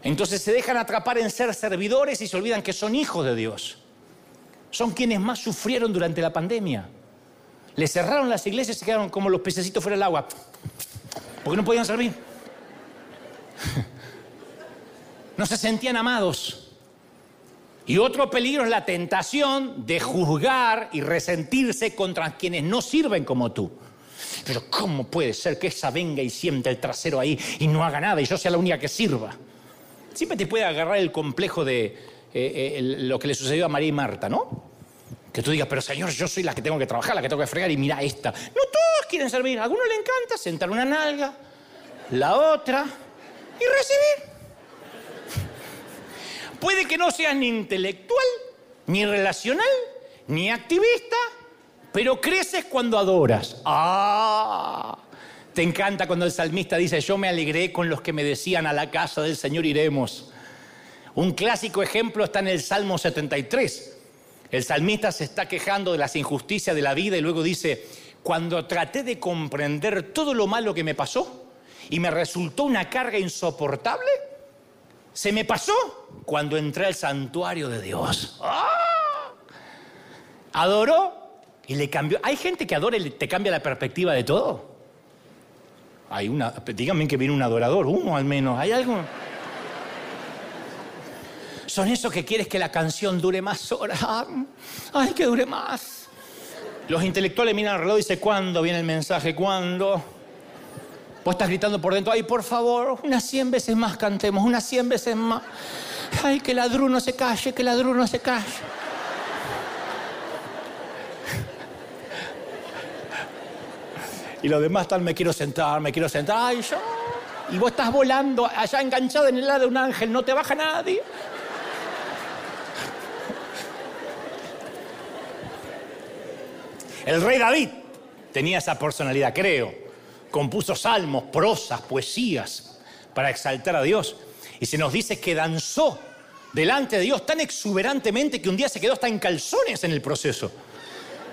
Entonces se dejan atrapar en ser servidores y se olvidan que son hijos de Dios. Son quienes más sufrieron durante la pandemia. Les cerraron las iglesias y se quedaron como los pececitos fuera del agua. Porque no podían servir. No se sentían amados. Y otro peligro es la tentación de juzgar y resentirse contra quienes no sirven como tú. Pero ¿cómo puede ser que esa venga y sienta el trasero ahí y no haga nada y yo sea la única que sirva? siempre te puede agarrar el complejo de eh, eh, lo que le sucedió a María y Marta, ¿no? Que tú digas, pero Señor, yo soy la que tengo que trabajar, la que tengo que fregar y mira esta. No todos quieren servir. A algunos le encanta sentar una nalga, la otra y recibir. Puede que no seas ni intelectual, ni relacional, ni activista, pero creces cuando adoras. ¡Ah! Te encanta cuando el salmista dice, yo me alegré con los que me decían a la casa del Señor iremos. Un clásico ejemplo está en el Salmo 73. El salmista se está quejando de las injusticias de la vida y luego dice, cuando traté de comprender todo lo malo que me pasó y me resultó una carga insoportable, se me pasó cuando entré al santuario de Dios. ¡Ah! Adoró y le cambió. Hay gente que adora y te cambia la perspectiva de todo. Hay una, díganme que viene un adorador, uno al menos, ¿hay algo? Son esos que quieres que la canción dure más horas. Ay, que dure más. Los intelectuales miran al reloj y dicen, ¿cuándo viene el mensaje? ¿Cuándo? Vos estás gritando por dentro, ay, por favor, unas cien veces más cantemos, unas cien veces más. Ay, que el no se calle, que el no se calle. Y los demás están, me quiero sentar, me quiero sentar. Ay, yo. Y vos estás volando allá enganchado en el lado de un ángel, no te baja nadie. El rey David tenía esa personalidad, creo. Compuso salmos, prosas, poesías para exaltar a Dios. Y se nos dice que danzó delante de Dios tan exuberantemente que un día se quedó hasta en calzones en el proceso.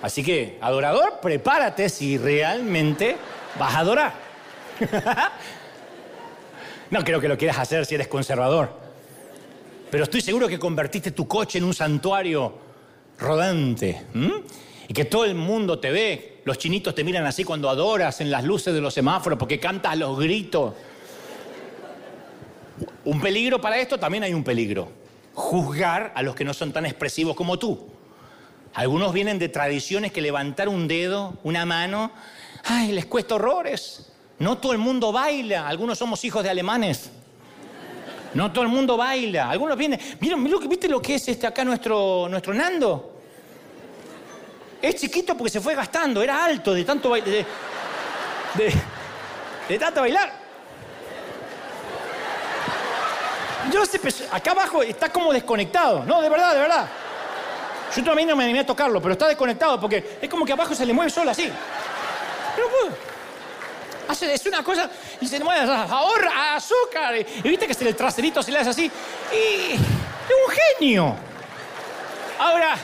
Así que, adorador, prepárate si realmente vas a adorar. no creo que lo quieras hacer si eres conservador. Pero estoy seguro que convertiste tu coche en un santuario rodante. Y que todo el mundo te ve. Los chinitos te miran así cuando adoras en las luces de los semáforos porque cantas los gritos. Un peligro para esto, también hay un peligro. Juzgar a los que no son tan expresivos como tú. Algunos vienen de tradiciones que levantar un dedo, una mano, ay, les cuesta horrores. No todo el mundo baila, algunos somos hijos de alemanes. No todo el mundo baila. Algunos vienen, miren, ¿viste lo que es este acá nuestro, nuestro Nando? Es chiquito porque se fue gastando, era alto de tanto de, de, tanto bailar. Yo sé, acá abajo está como desconectado. No, de verdad, de verdad. Yo también no me animé a tocarlo, pero está desconectado porque es como que abajo se le mueve solo así. Pero. Hace, es una cosa y se le mueve, ahorra azúcar. Y, viste que se el traserito se le hace así. Y Es un genio. Ahora,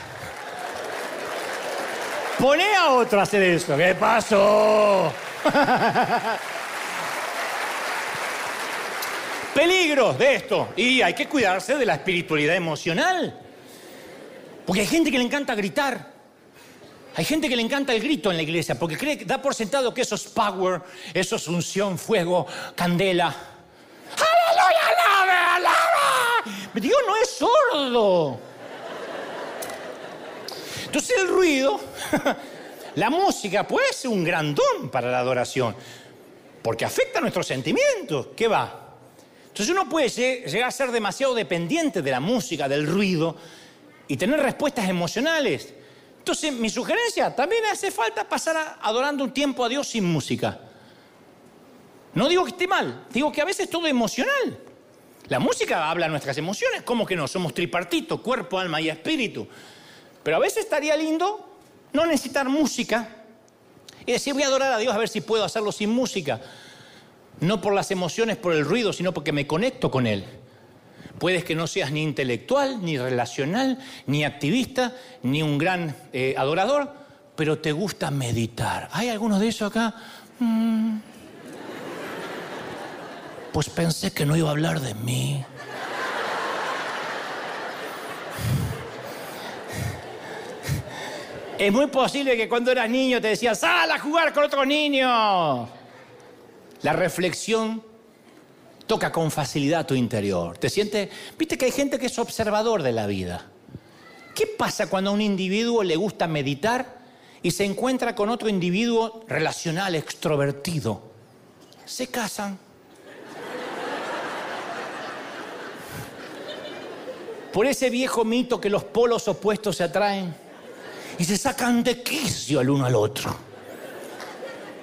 pone a otro a hacer eso. ¿Qué pasó? Peligros de esto. Y hay que cuidarse de la espiritualidad emocional. Porque hay gente que le encanta gritar. Hay gente que le encanta el grito en la iglesia porque cree que da por sentado que eso es power, eso es unción, fuego, candela. ¡Aleluya, alaba, alaba! Dios no es sordo. Entonces el ruido, la música puede ser un gran don para la adoración, porque afecta nuestros sentimientos. ¿Qué va? Entonces uno puede llegar a ser demasiado dependiente de la música, del ruido, y tener respuestas emocionales. Entonces, mi sugerencia, también hace falta pasar adorando un tiempo a Dios sin música. No digo que esté mal, digo que a veces todo es emocional. La música habla nuestras emociones, como que no, somos tripartito, cuerpo, alma y espíritu. Pero a veces estaría lindo no necesitar música y decir, voy a adorar a Dios a ver si puedo hacerlo sin música. No por las emociones, por el ruido, sino porque me conecto con Él. Puedes que no seas ni intelectual, ni relacional, ni activista, ni un gran eh, adorador, pero te gusta meditar. ¿Hay algunos de esos acá? Mm. Pues pensé que no iba a hablar de mí. Es muy posible que cuando eras niño te decían, sal a jugar con otros niños. La reflexión toca con facilidad tu interior. Te sientes, viste que hay gente que es observador de la vida. ¿Qué pasa cuando a un individuo le gusta meditar y se encuentra con otro individuo relacional, extrovertido? Se casan. Por ese viejo mito que los polos opuestos se atraen y se sacan de quicio el uno al otro.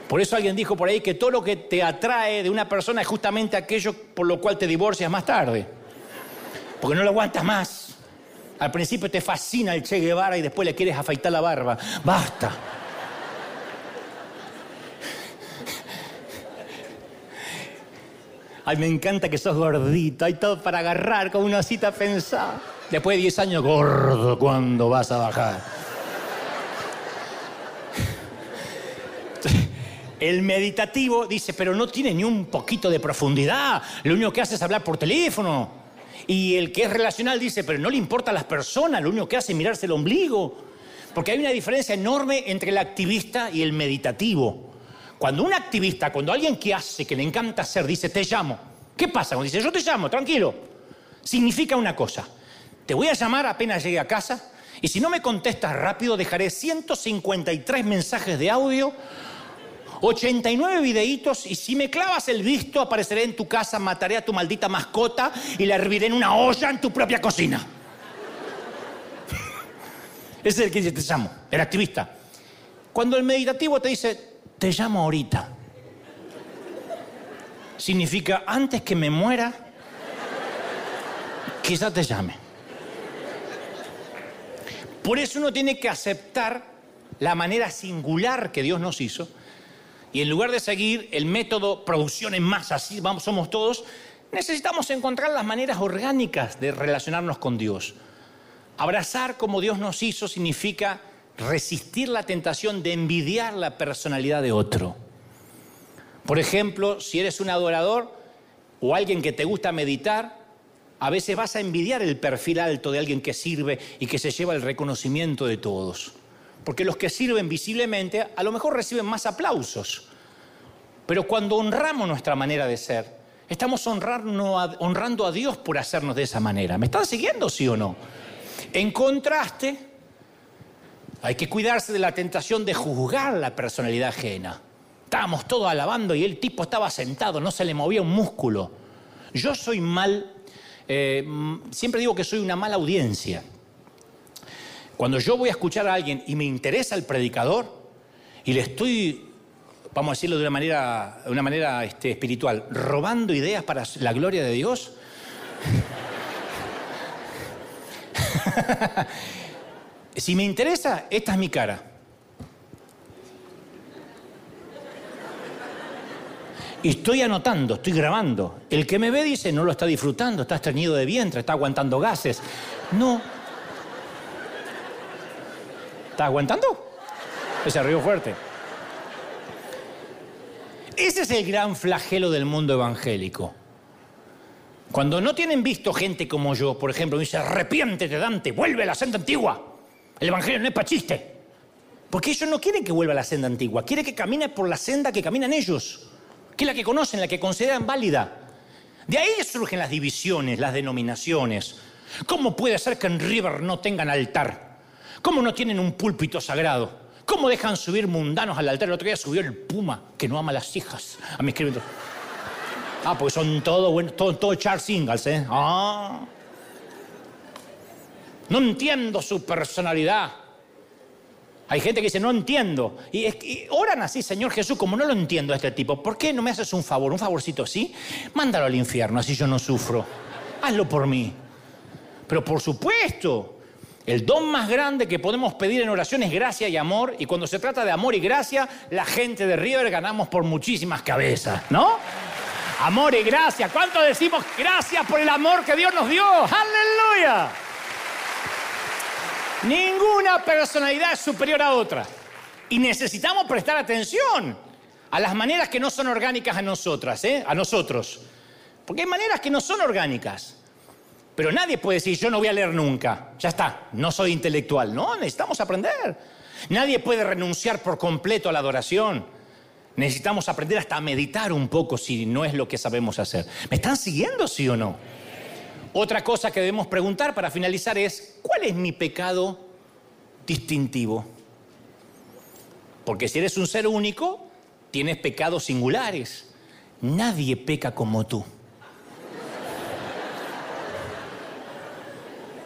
Por eso alguien dijo por ahí que todo lo que te atrae de una persona es justamente aquello por lo cual te divorcias más tarde. Porque no lo aguantas más. Al principio te fascina el Che Guevara y después le quieres afeitar la barba. Basta. Ay, me encanta que sos gordito. Hay todo para agarrar con una cita pensada. Después de 10 años, gordo, ¿cuándo vas a bajar? El meditativo dice, pero no tiene ni un poquito de profundidad. Lo único que hace es hablar por teléfono. Y el que es relacional dice, pero no le importa a las personas, lo único que hace es mirarse el ombligo. Porque hay una diferencia enorme entre el activista y el meditativo. Cuando un activista, cuando alguien que hace, que le encanta hacer, dice, te llamo. ¿Qué pasa? Cuando dice, yo te llamo, tranquilo. Significa una cosa. Te voy a llamar apenas llegue a casa y si no me contestas rápido, dejaré 153 mensajes de audio 89 videitos y si me clavas el visto apareceré en tu casa, mataré a tu maldita mascota y la herviré en una olla en tu propia cocina. Ese es el que dice te llamo, el activista. Cuando el meditativo te dice te llamo ahorita, significa antes que me muera, quizá te llame. Por eso uno tiene que aceptar la manera singular que Dios nos hizo y en lugar de seguir el método producción en masa, así vamos, somos todos, necesitamos encontrar las maneras orgánicas de relacionarnos con Dios. Abrazar como Dios nos hizo significa resistir la tentación de envidiar la personalidad de otro. Por ejemplo, si eres un adorador o alguien que te gusta meditar, a veces vas a envidiar el perfil alto de alguien que sirve y que se lleva el reconocimiento de todos. Porque los que sirven visiblemente a lo mejor reciben más aplausos. Pero cuando honramos nuestra manera de ser, estamos honrando a Dios por hacernos de esa manera. ¿Me están siguiendo, sí o no? En contraste, hay que cuidarse de la tentación de juzgar la personalidad ajena. Estábamos todos alabando y el tipo estaba sentado, no se le movía un músculo. Yo soy mal, eh, siempre digo que soy una mala audiencia. Cuando yo voy a escuchar a alguien y me interesa el predicador y le estoy, vamos a decirlo de una manera, de una manera este, espiritual, robando ideas para la gloria de Dios, si me interesa, esta es mi cara. Y estoy anotando, estoy grabando. El que me ve dice, no lo está disfrutando, está estreñido de vientre, está aguantando gases. No. ¿Está aguantando? Se río fuerte. Ese es el gran flagelo del mundo evangélico. Cuando no tienen visto gente como yo, por ejemplo, dice, arrepiéntete Dante, vuelve a la senda antigua. El Evangelio no es para chiste. Porque ellos no quieren que vuelva a la senda antigua, quieren que camine por la senda que caminan ellos, que es la que conocen, la que consideran válida. De ahí surgen las divisiones, las denominaciones. ¿Cómo puede ser que en River no tengan altar? ¿Cómo no tienen un púlpito sagrado? ¿Cómo dejan subir mundanos al altar? El otro día subió el Puma, que no ama a las hijas. A mi escrito. Ah, pues son todos buenos, todos todo Charles Singles, ¿eh? Ah. No entiendo su personalidad. Hay gente que dice, no entiendo. Y, oran así, Señor Jesús, como no lo entiendo a este tipo, ¿por qué no me haces un favor, un favorcito así? Mándalo al infierno, así yo no sufro. Hazlo por mí. Pero por supuesto, el don más grande que podemos pedir en oración es gracia y amor. Y cuando se trata de amor y gracia, la gente de River ganamos por muchísimas cabezas, ¿no? Amor y gracia. ¿Cuánto decimos gracias por el amor que Dios nos dio? ¡Aleluya! Ninguna personalidad es superior a otra. Y necesitamos prestar atención a las maneras que no son orgánicas a nosotras, ¿eh? a nosotros. Porque hay maneras que no son orgánicas. Pero nadie puede decir, yo no voy a leer nunca. Ya está, no soy intelectual. No, necesitamos aprender. Nadie puede renunciar por completo a la adoración. Necesitamos aprender hasta a meditar un poco si no es lo que sabemos hacer. ¿Me están siguiendo, sí o no? Otra cosa que debemos preguntar para finalizar es, ¿cuál es mi pecado distintivo? Porque si eres un ser único, tienes pecados singulares. Nadie peca como tú.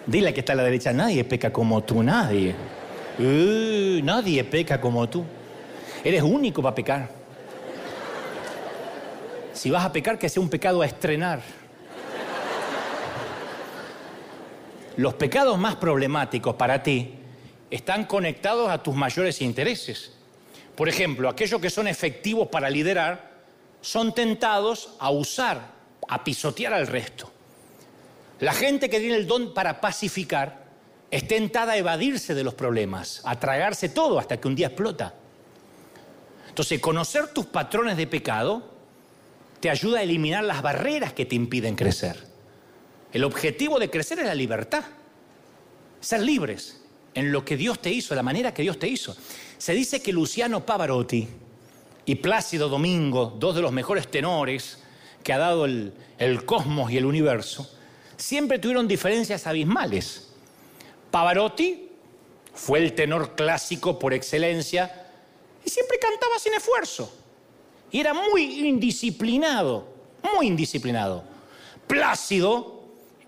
Dile que está a la derecha, nadie peca como tú, nadie. Uh, nadie peca como tú. Eres único para pecar. Si vas a pecar, que sea un pecado a estrenar. Los pecados más problemáticos para ti están conectados a tus mayores intereses. Por ejemplo, aquellos que son efectivos para liderar son tentados a usar, a pisotear al resto. La gente que tiene el don para pacificar es tentada a evadirse de los problemas, a tragarse todo hasta que un día explota. Entonces, conocer tus patrones de pecado te ayuda a eliminar las barreras que te impiden crecer. El objetivo de crecer es la libertad. Ser libres en lo que Dios te hizo, la manera que Dios te hizo. Se dice que Luciano Pavarotti y Plácido Domingo, dos de los mejores tenores que ha dado el cosmos y el universo, siempre tuvieron diferencias abismales. Pavarotti fue el tenor clásico por excelencia y siempre cantaba sin esfuerzo. Y era muy indisciplinado, muy indisciplinado. Plácido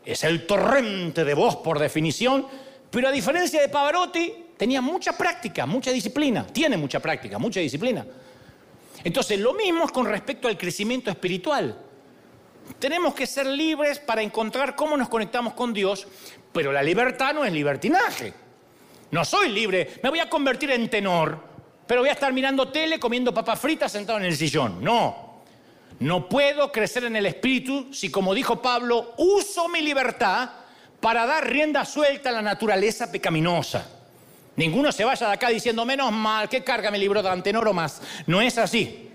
es el torrente de voz por definición, pero a diferencia de Pavarotti, tenía mucha práctica, mucha disciplina, tiene mucha práctica, mucha disciplina. Entonces, lo mismo es con respecto al crecimiento espiritual. Tenemos que ser libres para encontrar cómo nos conectamos con Dios, pero la libertad no es libertinaje. No soy libre, me voy a convertir en tenor, pero voy a estar mirando tele, comiendo papas fritas sentado en el sillón. No, no puedo crecer en el espíritu si, como dijo Pablo, uso mi libertad para dar rienda suelta a la naturaleza pecaminosa. Ninguno se vaya de acá diciendo, menos mal, que carga mi libro de antenoro más. No es así.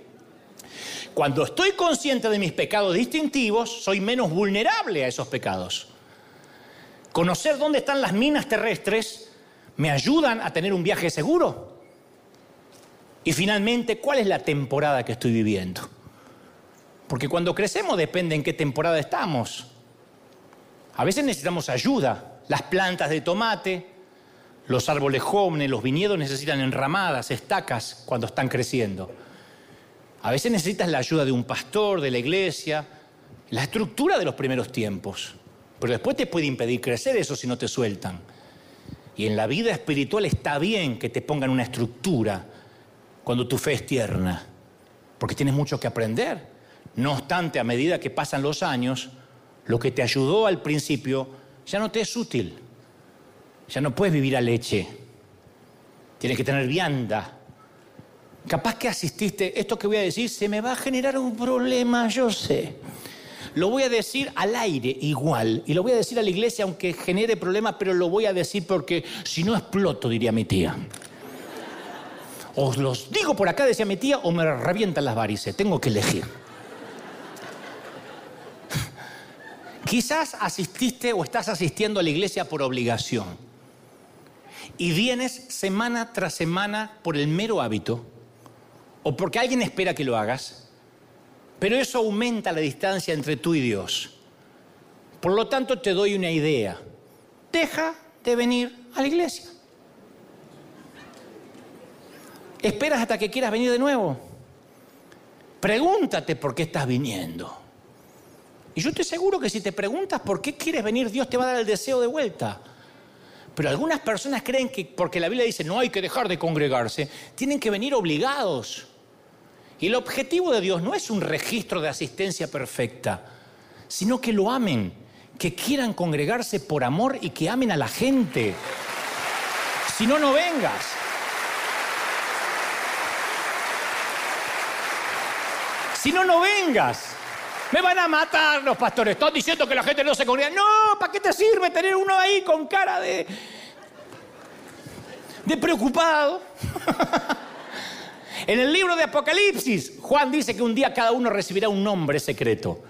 Cuando estoy consciente de mis pecados distintivos, soy menos vulnerable a esos pecados. Conocer dónde están las minas terrestres me ayudan a tener un viaje seguro. Y finalmente, ¿cuál es la temporada que estoy viviendo? Porque cuando crecemos depende en qué temporada estamos. A veces necesitamos ayuda. Las plantas de tomate, los árboles jóvenes, los viñedos necesitan enramadas, estacas cuando están creciendo. A veces necesitas la ayuda de un pastor, de la iglesia, la estructura de los primeros tiempos. Pero después te puede impedir crecer eso si no te sueltan. Y en la vida espiritual está bien que te pongan una estructura cuando tu fe es tierna, porque tienes mucho que aprender. No obstante, a medida que pasan los años, lo que te ayudó al principio ya no te es útil. Ya no puedes vivir a leche. Tienes que tener vianda. Capaz que asististe, esto que voy a decir se me va a generar un problema, yo sé. Lo voy a decir al aire igual, y lo voy a decir a la iglesia aunque genere problemas, pero lo voy a decir porque si no exploto, diría mi tía. Os los digo por acá, decía mi tía, o me revientan las varices, tengo que elegir. Quizás asististe o estás asistiendo a la iglesia por obligación y vienes semana tras semana por el mero hábito o porque alguien espera que lo hagas, pero eso aumenta la distancia entre tú y Dios. Por lo tanto, te doy una idea. Deja de venir a la iglesia. Esperas hasta que quieras venir de nuevo. Pregúntate por qué estás viniendo. Y yo te aseguro que si te preguntas por qué quieres venir, Dios te va a dar el deseo de vuelta. Pero algunas personas creen que porque la Biblia dice no hay que dejar de congregarse, tienen que venir obligados. Y el objetivo de Dios no es un registro de asistencia perfecta, sino que lo amen, que quieran congregarse por amor y que amen a la gente. Si no, no vengas. Si no, no vengas. Me van a matar los pastores. Están diciendo que la gente no se congrega. No, ¿para qué te sirve tener uno ahí con cara de. de preocupado? en el libro de Apocalipsis, Juan dice que un día cada uno recibirá un nombre secreto.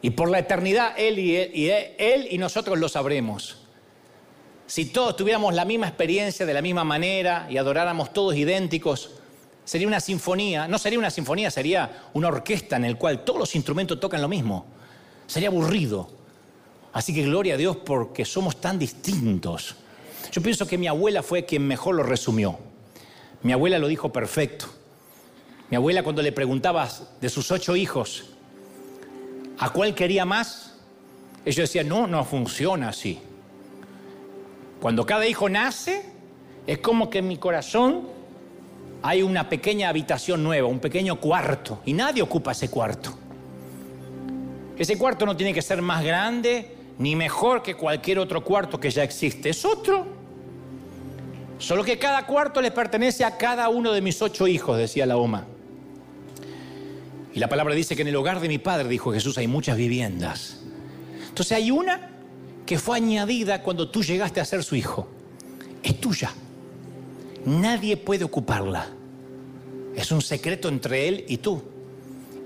Y por la eternidad él y, nosotros lo sabremos. Si todos tuviéramos la misma experiencia de la misma manera y adoráramos todos idénticos, Sería una sinfonía, no sería una sinfonía, sería una orquesta en el cual todos los instrumentos tocan lo mismo. Sería aburrido. Así que gloria a Dios porque somos tan distintos. Yo pienso que mi abuela fue quien mejor lo resumió. Mi abuela lo dijo perfecto. Mi abuela cuando le preguntabas de sus ocho hijos, ¿a cuál quería más? Ella decía, no, no funciona así. Cuando cada hijo nace, es como que mi corazón hay una pequeña habitación nueva, un pequeño cuarto, y nadie ocupa ese cuarto. Ese cuarto no tiene que ser más grande ni mejor que cualquier otro cuarto que ya existe, es otro. Solo que cada cuarto le pertenece a cada uno de mis ocho hijos, decía la OMA. Y la palabra dice que en el hogar de mi padre, dijo Jesús, hay muchas viviendas. Entonces hay una que fue añadida cuando tú llegaste a ser su hijo. Es tuya. Nadie puede ocuparla. Es un secreto entre él y tú.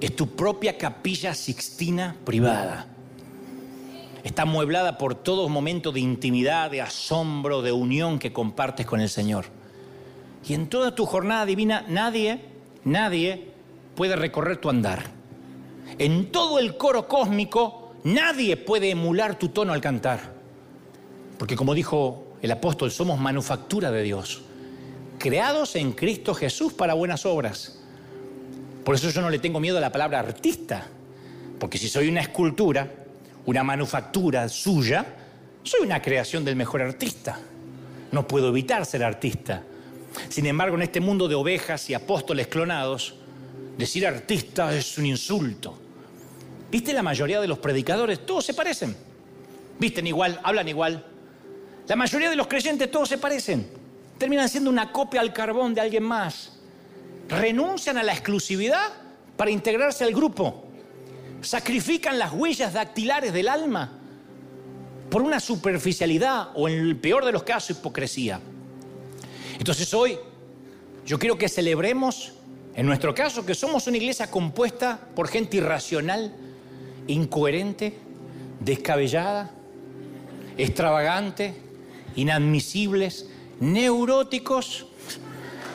Es tu propia capilla sixtina privada. Está amueblada por todo momento de intimidad, de asombro, de unión que compartes con el Señor. Y en toda tu jornada divina nadie, nadie puede recorrer tu andar. En todo el coro cósmico nadie puede emular tu tono al cantar. Porque como dijo el apóstol, somos manufactura de Dios creados en Cristo Jesús para buenas obras. Por eso yo no le tengo miedo a la palabra artista, porque si soy una escultura, una manufactura suya, soy una creación del mejor artista. No puedo evitar ser artista. Sin embargo, en este mundo de ovejas y apóstoles clonados, decir artista es un insulto. ¿Viste la mayoría de los predicadores? Todos se parecen. Visten igual, hablan igual. La mayoría de los creyentes todos se parecen terminan siendo una copia al carbón de alguien más. Renuncian a la exclusividad para integrarse al grupo. Sacrifican las huellas dactilares del alma por una superficialidad o en el peor de los casos hipocresía. Entonces hoy yo quiero que celebremos, en nuestro caso, que somos una iglesia compuesta por gente irracional, incoherente, descabellada, extravagante, inadmisibles, neuróticos,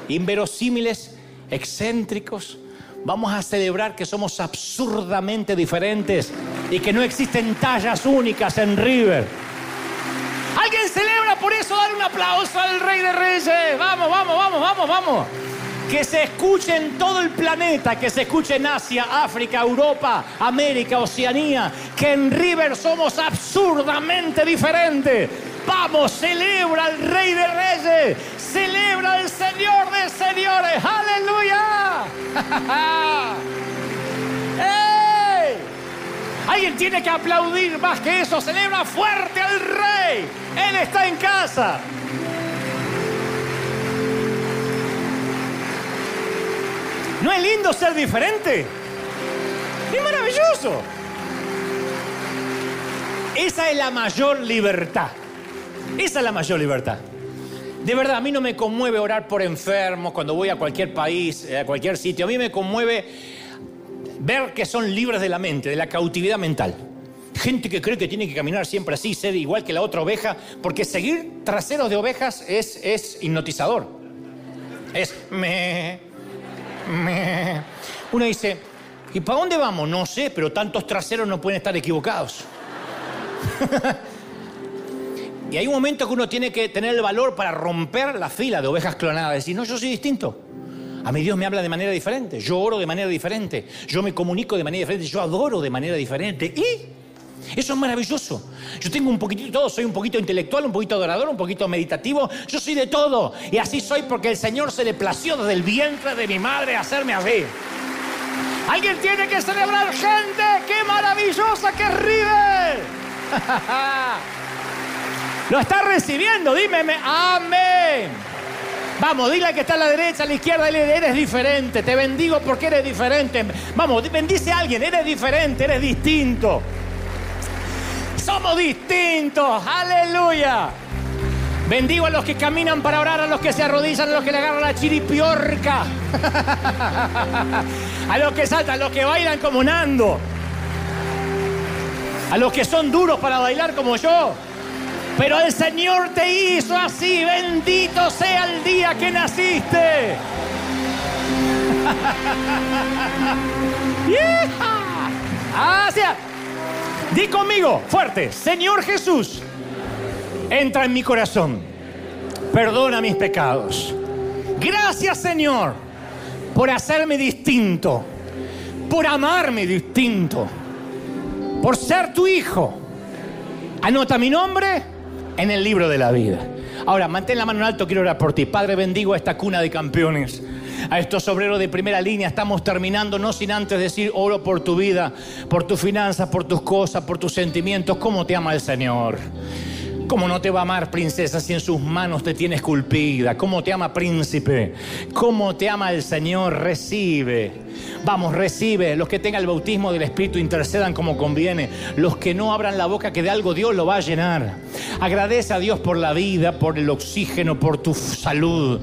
inverosímiles, excéntricos. Vamos a celebrar que somos absurdamente diferentes y que no existen tallas únicas en River. ¿Alguien celebra por eso? Dar un aplauso al Rey de Reyes. Vamos, vamos, vamos, vamos, vamos. Que se escuche en todo el planeta, que se escuche en Asia, África, Europa, América, Oceanía, que en River somos absurdamente diferentes Vamos, celebra al Rey de Reyes, celebra al Señor de Señores, aleluya. ¡Ey! Alguien tiene que aplaudir más que eso, celebra fuerte al Rey, Él está en casa. ¿No es lindo ser diferente? ¡Es maravilloso! Esa es la mayor libertad. Esa es la mayor libertad. De verdad, a mí no me conmueve orar por enfermos cuando voy a cualquier país, a cualquier sitio. A mí me conmueve ver que son libres de la mente, de la cautividad mental. Gente que cree que tiene que caminar siempre así, ser igual que la otra oveja, porque seguir traseros de ovejas es, es hipnotizador. Es me, me. Uno dice, ¿y para dónde vamos? No sé, pero tantos traseros no pueden estar equivocados. y hay un momento que uno tiene que tener el valor para romper la fila de ovejas clonadas. Decir, no, yo soy distinto. A mí Dios me habla de manera diferente. Yo oro de manera diferente. Yo me comunico de manera diferente. Yo adoro de manera diferente. Y eso es maravilloso. Yo tengo un poquitito de todo. Soy un poquito intelectual, un poquito adorador, un poquito meditativo. Yo soy de todo. Y así soy porque el Señor se le plació desde el vientre de mi madre hacerme así. Alguien tiene que celebrar, gente. ¡Qué maravillosa que es River! Lo está recibiendo. Dímeme, amén. Vamos, dile que está a la derecha, a la izquierda, eres diferente, te bendigo porque eres diferente. Vamos, bendice a alguien, eres diferente, eres distinto. Somos distintos, aleluya. Bendigo a los que caminan para orar, a los que se arrodillan, a los que le agarran la chiripiorca, a los que saltan, a los que bailan como Nando, a los que son duros para bailar como yo. Pero el Señor te hizo así. Bendito sea el día que naciste. Hacia. Di conmigo, fuerte. Señor Jesús, entra en mi corazón. Perdona mis pecados. Gracias, Señor, por hacerme distinto. Por amarme distinto. Por ser tu hijo. Anota mi nombre en el libro de la vida. Ahora, mantén la mano en alto, quiero orar por ti. Padre, bendigo a esta cuna de campeones. A estos obreros de primera línea estamos terminando, no sin antes decir, oro por tu vida, por tus finanzas, por tus cosas, por tus sentimientos. ¿Cómo te ama el Señor? ¿Cómo no te va a amar, princesa, si en sus manos te tiene esculpida? ¿Cómo te ama, príncipe? ¿Cómo te ama el Señor? Recibe. Vamos, recibe. Los que tengan el bautismo del Espíritu intercedan como conviene. Los que no abran la boca, que de algo Dios lo va a llenar. Agradece a Dios por la vida, por el oxígeno, por tu salud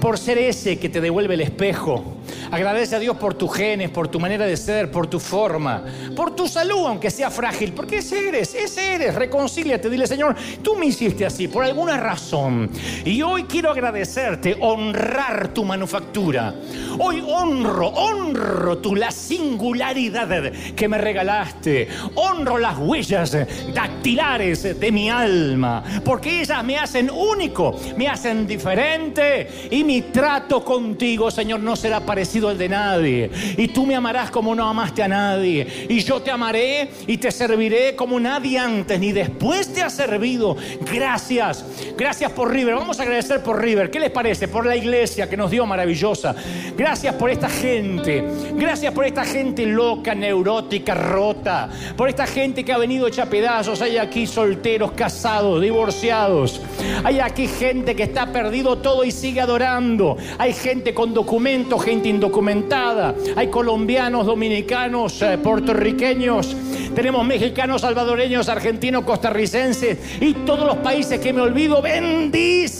por ser ese que te devuelve el espejo. Agradece a Dios por tus genes, por tu manera de ser, por tu forma, por tu salud, aunque sea frágil. Porque ese eres, ese eres. Reconcíliate, dile, Señor, tú me hiciste así por alguna razón. Y hoy quiero agradecerte, honrar tu manufactura. Hoy honro, honro tu la singularidad que me regalaste. Honro las huellas dactilares de mi alma, porque ellas me hacen único, me hacen diferente y mi trato contigo, Señor, no será parecido al de nadie. Y tú me amarás como no amaste a nadie. Y yo te amaré y te serviré como nadie antes ni después te ha servido. Gracias. Gracias por River. Vamos a agradecer por River. ¿Qué les parece? Por la iglesia que nos dio maravillosa. Gracias por esta gente. Gracias por esta gente loca, neurótica, rota. Por esta gente que ha venido hecha pedazos. Hay aquí solteros, casados, divorciados. Hay aquí gente que está perdido todo y sigue adorando. Hay gente con documentos, gente indocumentada. Hay colombianos, dominicanos, eh, puertorriqueños. Tenemos mexicanos, salvadoreños, argentinos, costarricenses y todos los países que me olvido. Bendícelos.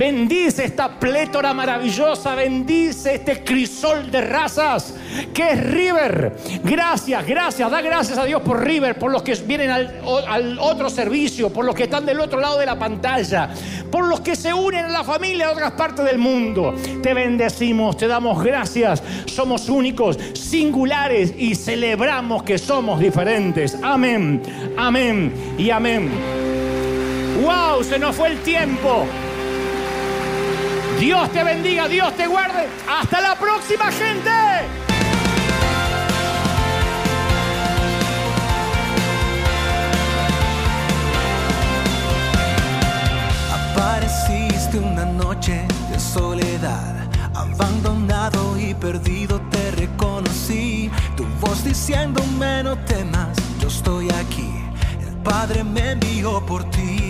Bendice esta plétora maravillosa, bendice este crisol de razas que es River. Gracias, gracias, da gracias a Dios por River, por los que vienen al, otro servicio, por los que están del otro lado de la pantalla, por los que se unen a la familia de otras partes del mundo. Te bendecimos, te damos gracias. Somos únicos, singulares y celebramos que somos diferentes. Amén, amén y amén. ¡Wow! Se nos fue el tiempo. Dios te bendiga, Dios te guarde. Hasta la próxima, gente. Apareciste una noche de soledad, abandonado y perdido te reconocí. Tu voz diciéndome no temas, yo estoy aquí. El Padre me envió por ti.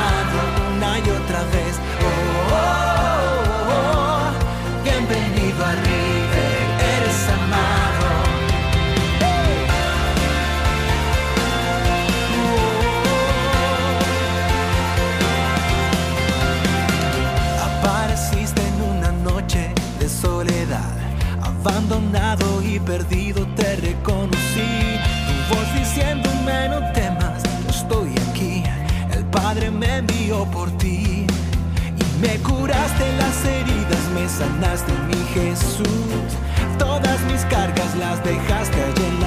por ti y me curaste las heridas, me sanaste mi Jesús. Todas mis cargas las dejaste allí en